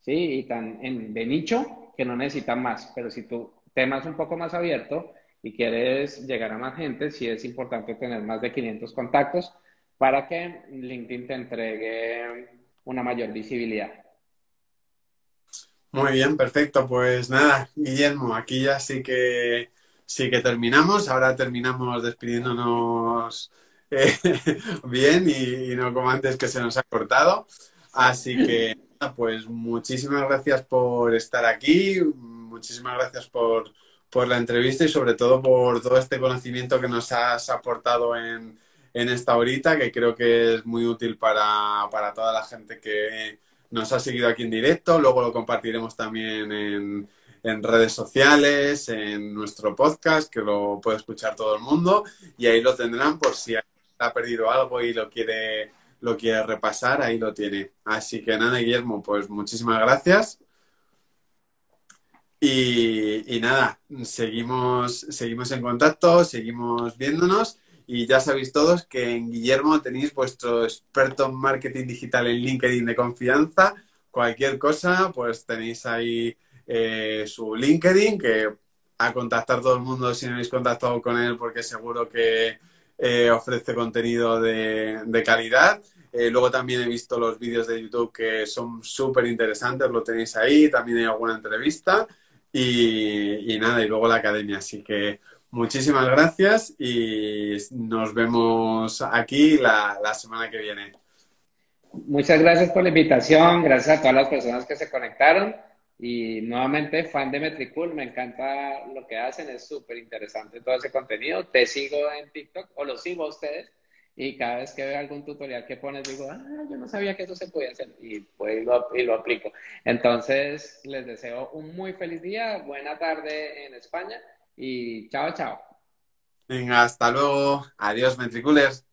S2: ¿sí? Y tan de nicho que no necesitan más. Pero si tu tema es un poco más abierto y quieres llegar a más gente, sí es importante tener más de 500 contactos para que LinkedIn te entregue una mayor visibilidad.
S1: Muy bien, perfecto. Pues nada, Guillermo, aquí ya sí que sí que terminamos. Ahora terminamos despidiéndonos eh, bien y, no como antes que se nos ha cortado. Así que, pues muchísimas gracias por estar aquí, muchísimas gracias por, la entrevista y sobre todo por todo este conocimiento que nos has aportado en, en esta horita, que creo que es muy útil para, para toda la gente que nos ha seguido aquí en directo. Luego lo compartiremos también en en redes sociales, en nuestro podcast, que lo puede escuchar todo el mundo, y ahí lo tendrán por si ha perdido algo y lo quiere, lo quiere repasar, ahí lo tiene. Así que nada, Guillermo, pues muchísimas gracias. Y, nada, seguimos, seguimos en contacto, seguimos viéndonos y ya sabéis todos que en Guillermo tenéis vuestro experto en marketing digital en LinkedIn de confianza cualquier cosa, pues tenéis ahí eh, su LinkedIn, que a contactar todo el mundo si no habéis contactado con él, porque seguro que eh, ofrece contenido de, calidad. Eh, luego también he visto los vídeos de YouTube que son súper interesantes, lo tenéis ahí, también hay alguna entrevista y, nada, y luego la academia. Así que muchísimas gracias y nos vemos aquí la, semana que viene.
S2: Muchas gracias por la invitación, gracias a todas las personas que se conectaron. Y nuevamente, fan de Metricool, me encanta lo que hacen, es súper interesante todo ese contenido. Te sigo en TikTok o lo sigo a ustedes y cada vez que veo algún tutorial que pones digo, ah, yo no sabía que eso se podía hacer y, pues, lo, y lo aplico. Entonces, les deseo un muy feliz día, buena tarde en España y chao, chao.
S1: Venga, hasta luego. Adiós, Metricoolers.